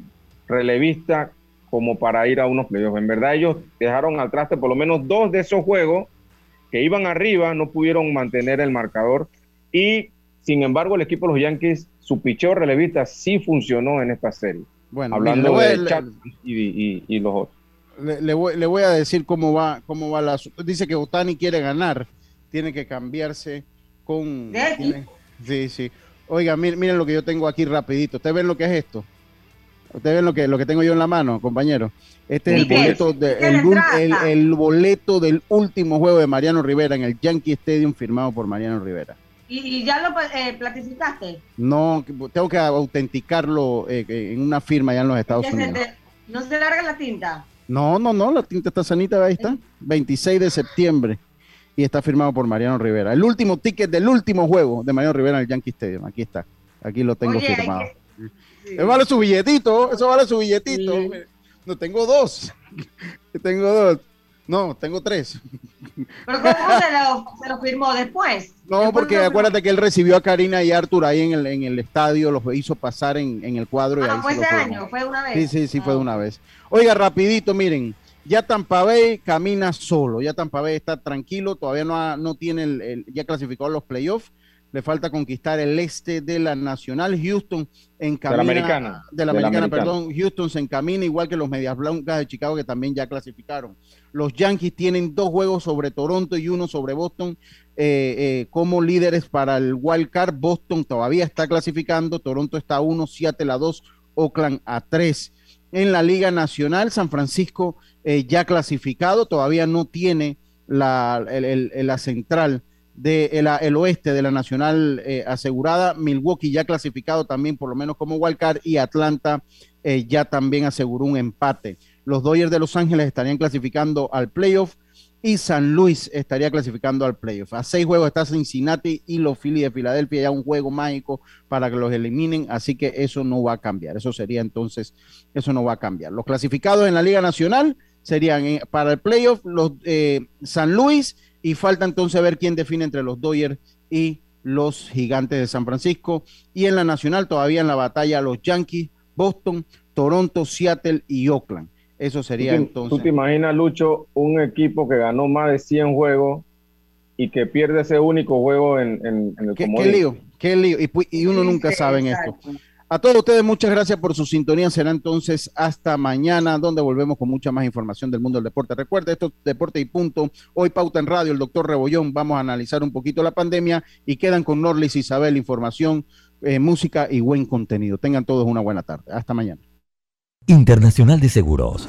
relevista como para ir a unos playoffs. En verdad, ellos dejaron al traste por lo menos dos de esos juegos que iban arriba, no pudieron mantener el marcador y Sin embargo, el equipo de los Yankees, su picheo relevista sí funcionó en esta serie. Bueno, hablando de Chapman y, los otros. Le, voy, a decir cómo va, cómo va la. Dice que Otani quiere ganar, tiene que cambiarse con. sí, sí. Oiga, miren, lo que yo tengo aquí rapidito. ¿Ustedes ven lo que es esto? ¿Ustedes ven lo que, lo que tengo yo en la mano, compañero? Este es el boleto, el, boleto del último juego de Mariano Rivera en el Yankee Stadium firmado por Mariano Rivera. ¿Y, ya lo eh, platificaste? No, tengo que autenticarlo eh, en una firma allá en los Estados Unidos. ¿No se larga la tinta? No, no, no, la tinta está sanita, ahí está. 26 de septiembre. Y está firmado por Mariano Rivera. El último ticket del último juego de Mariano Rivera en el Yankee Stadium. Aquí está. Aquí lo tengo firmado. Eso vale su billetito, eso vale su billetito. No, tengo dos. tengo dos. No, tengo tres. ¿Pero cómo se lo, firmó después? No, porque acuérdate que él recibió a Karina y a Artur ahí en el, en el estadio, los hizo pasar en, el cuadro. Ah, fue ese año, fue una vez. Sí, sí, sí, fue de una vez. Oiga, rapidito, miren, ya Tampa Bay camina solo, ya Tampa Bay está tranquilo, todavía no, no tiene el, ya clasificó los playoffs le falta conquistar el este de la Nacional. Houston encamina. De la americana. De la, americana, perdón. Houston se encamina, igual que los Medias Blancas de Chicago, que también ya clasificaron. Los Yankees tienen dos juegos sobre Toronto y uno sobre Boston eh, eh, como líderes para el Wild Card. Boston todavía está clasificando. Toronto está a uno, Seattle a dos, Oakland a tres. En la Liga Nacional, San Francisco eh, ya clasificado, todavía no tiene la, la central de el oeste de la Nacional eh, asegurada, Milwaukee ya clasificado también por lo menos como wildcard y Atlanta eh, ya también aseguró un empate. Los Dodgers de Los Ángeles estarían clasificando al playoff y San Luis estaría clasificando al playoff. A seis juegos está Cincinnati y los Phillies de Filadelfia, ya un juego mágico para que los eliminen, así que eso no va a cambiar. Eso sería entonces, eso no va a cambiar. Los clasificados en la Liga Nacional serían eh, para el playoff los San Luis y falta entonces ver quién define entre los Dodgers y los Gigantes de San Francisco. Y en la Nacional todavía en la batalla los Yankees, Boston, Toronto, Seattle y Oakland. Eso sería entonces. ¿Tú te imaginas, Lucho, un equipo que ganó más de 100 juegos y que pierde ese único juego en, el ¿Qué, ¿Qué lío? ¿Qué lío? Y, uno nunca sabe en esto. A todos ustedes, muchas gracias por su sintonía. Será entonces hasta mañana, donde volvemos con mucha más información del mundo del deporte. Recuerda, esto es Deporte y Punto. Hoy Pauta en Radio, el doctor Rebollón. Vamos a analizar un poquito la pandemia y quedan con Norlis Isabel información, eh, música y buen contenido. Tengan todos una buena tarde. Hasta mañana. Internacional de Seguros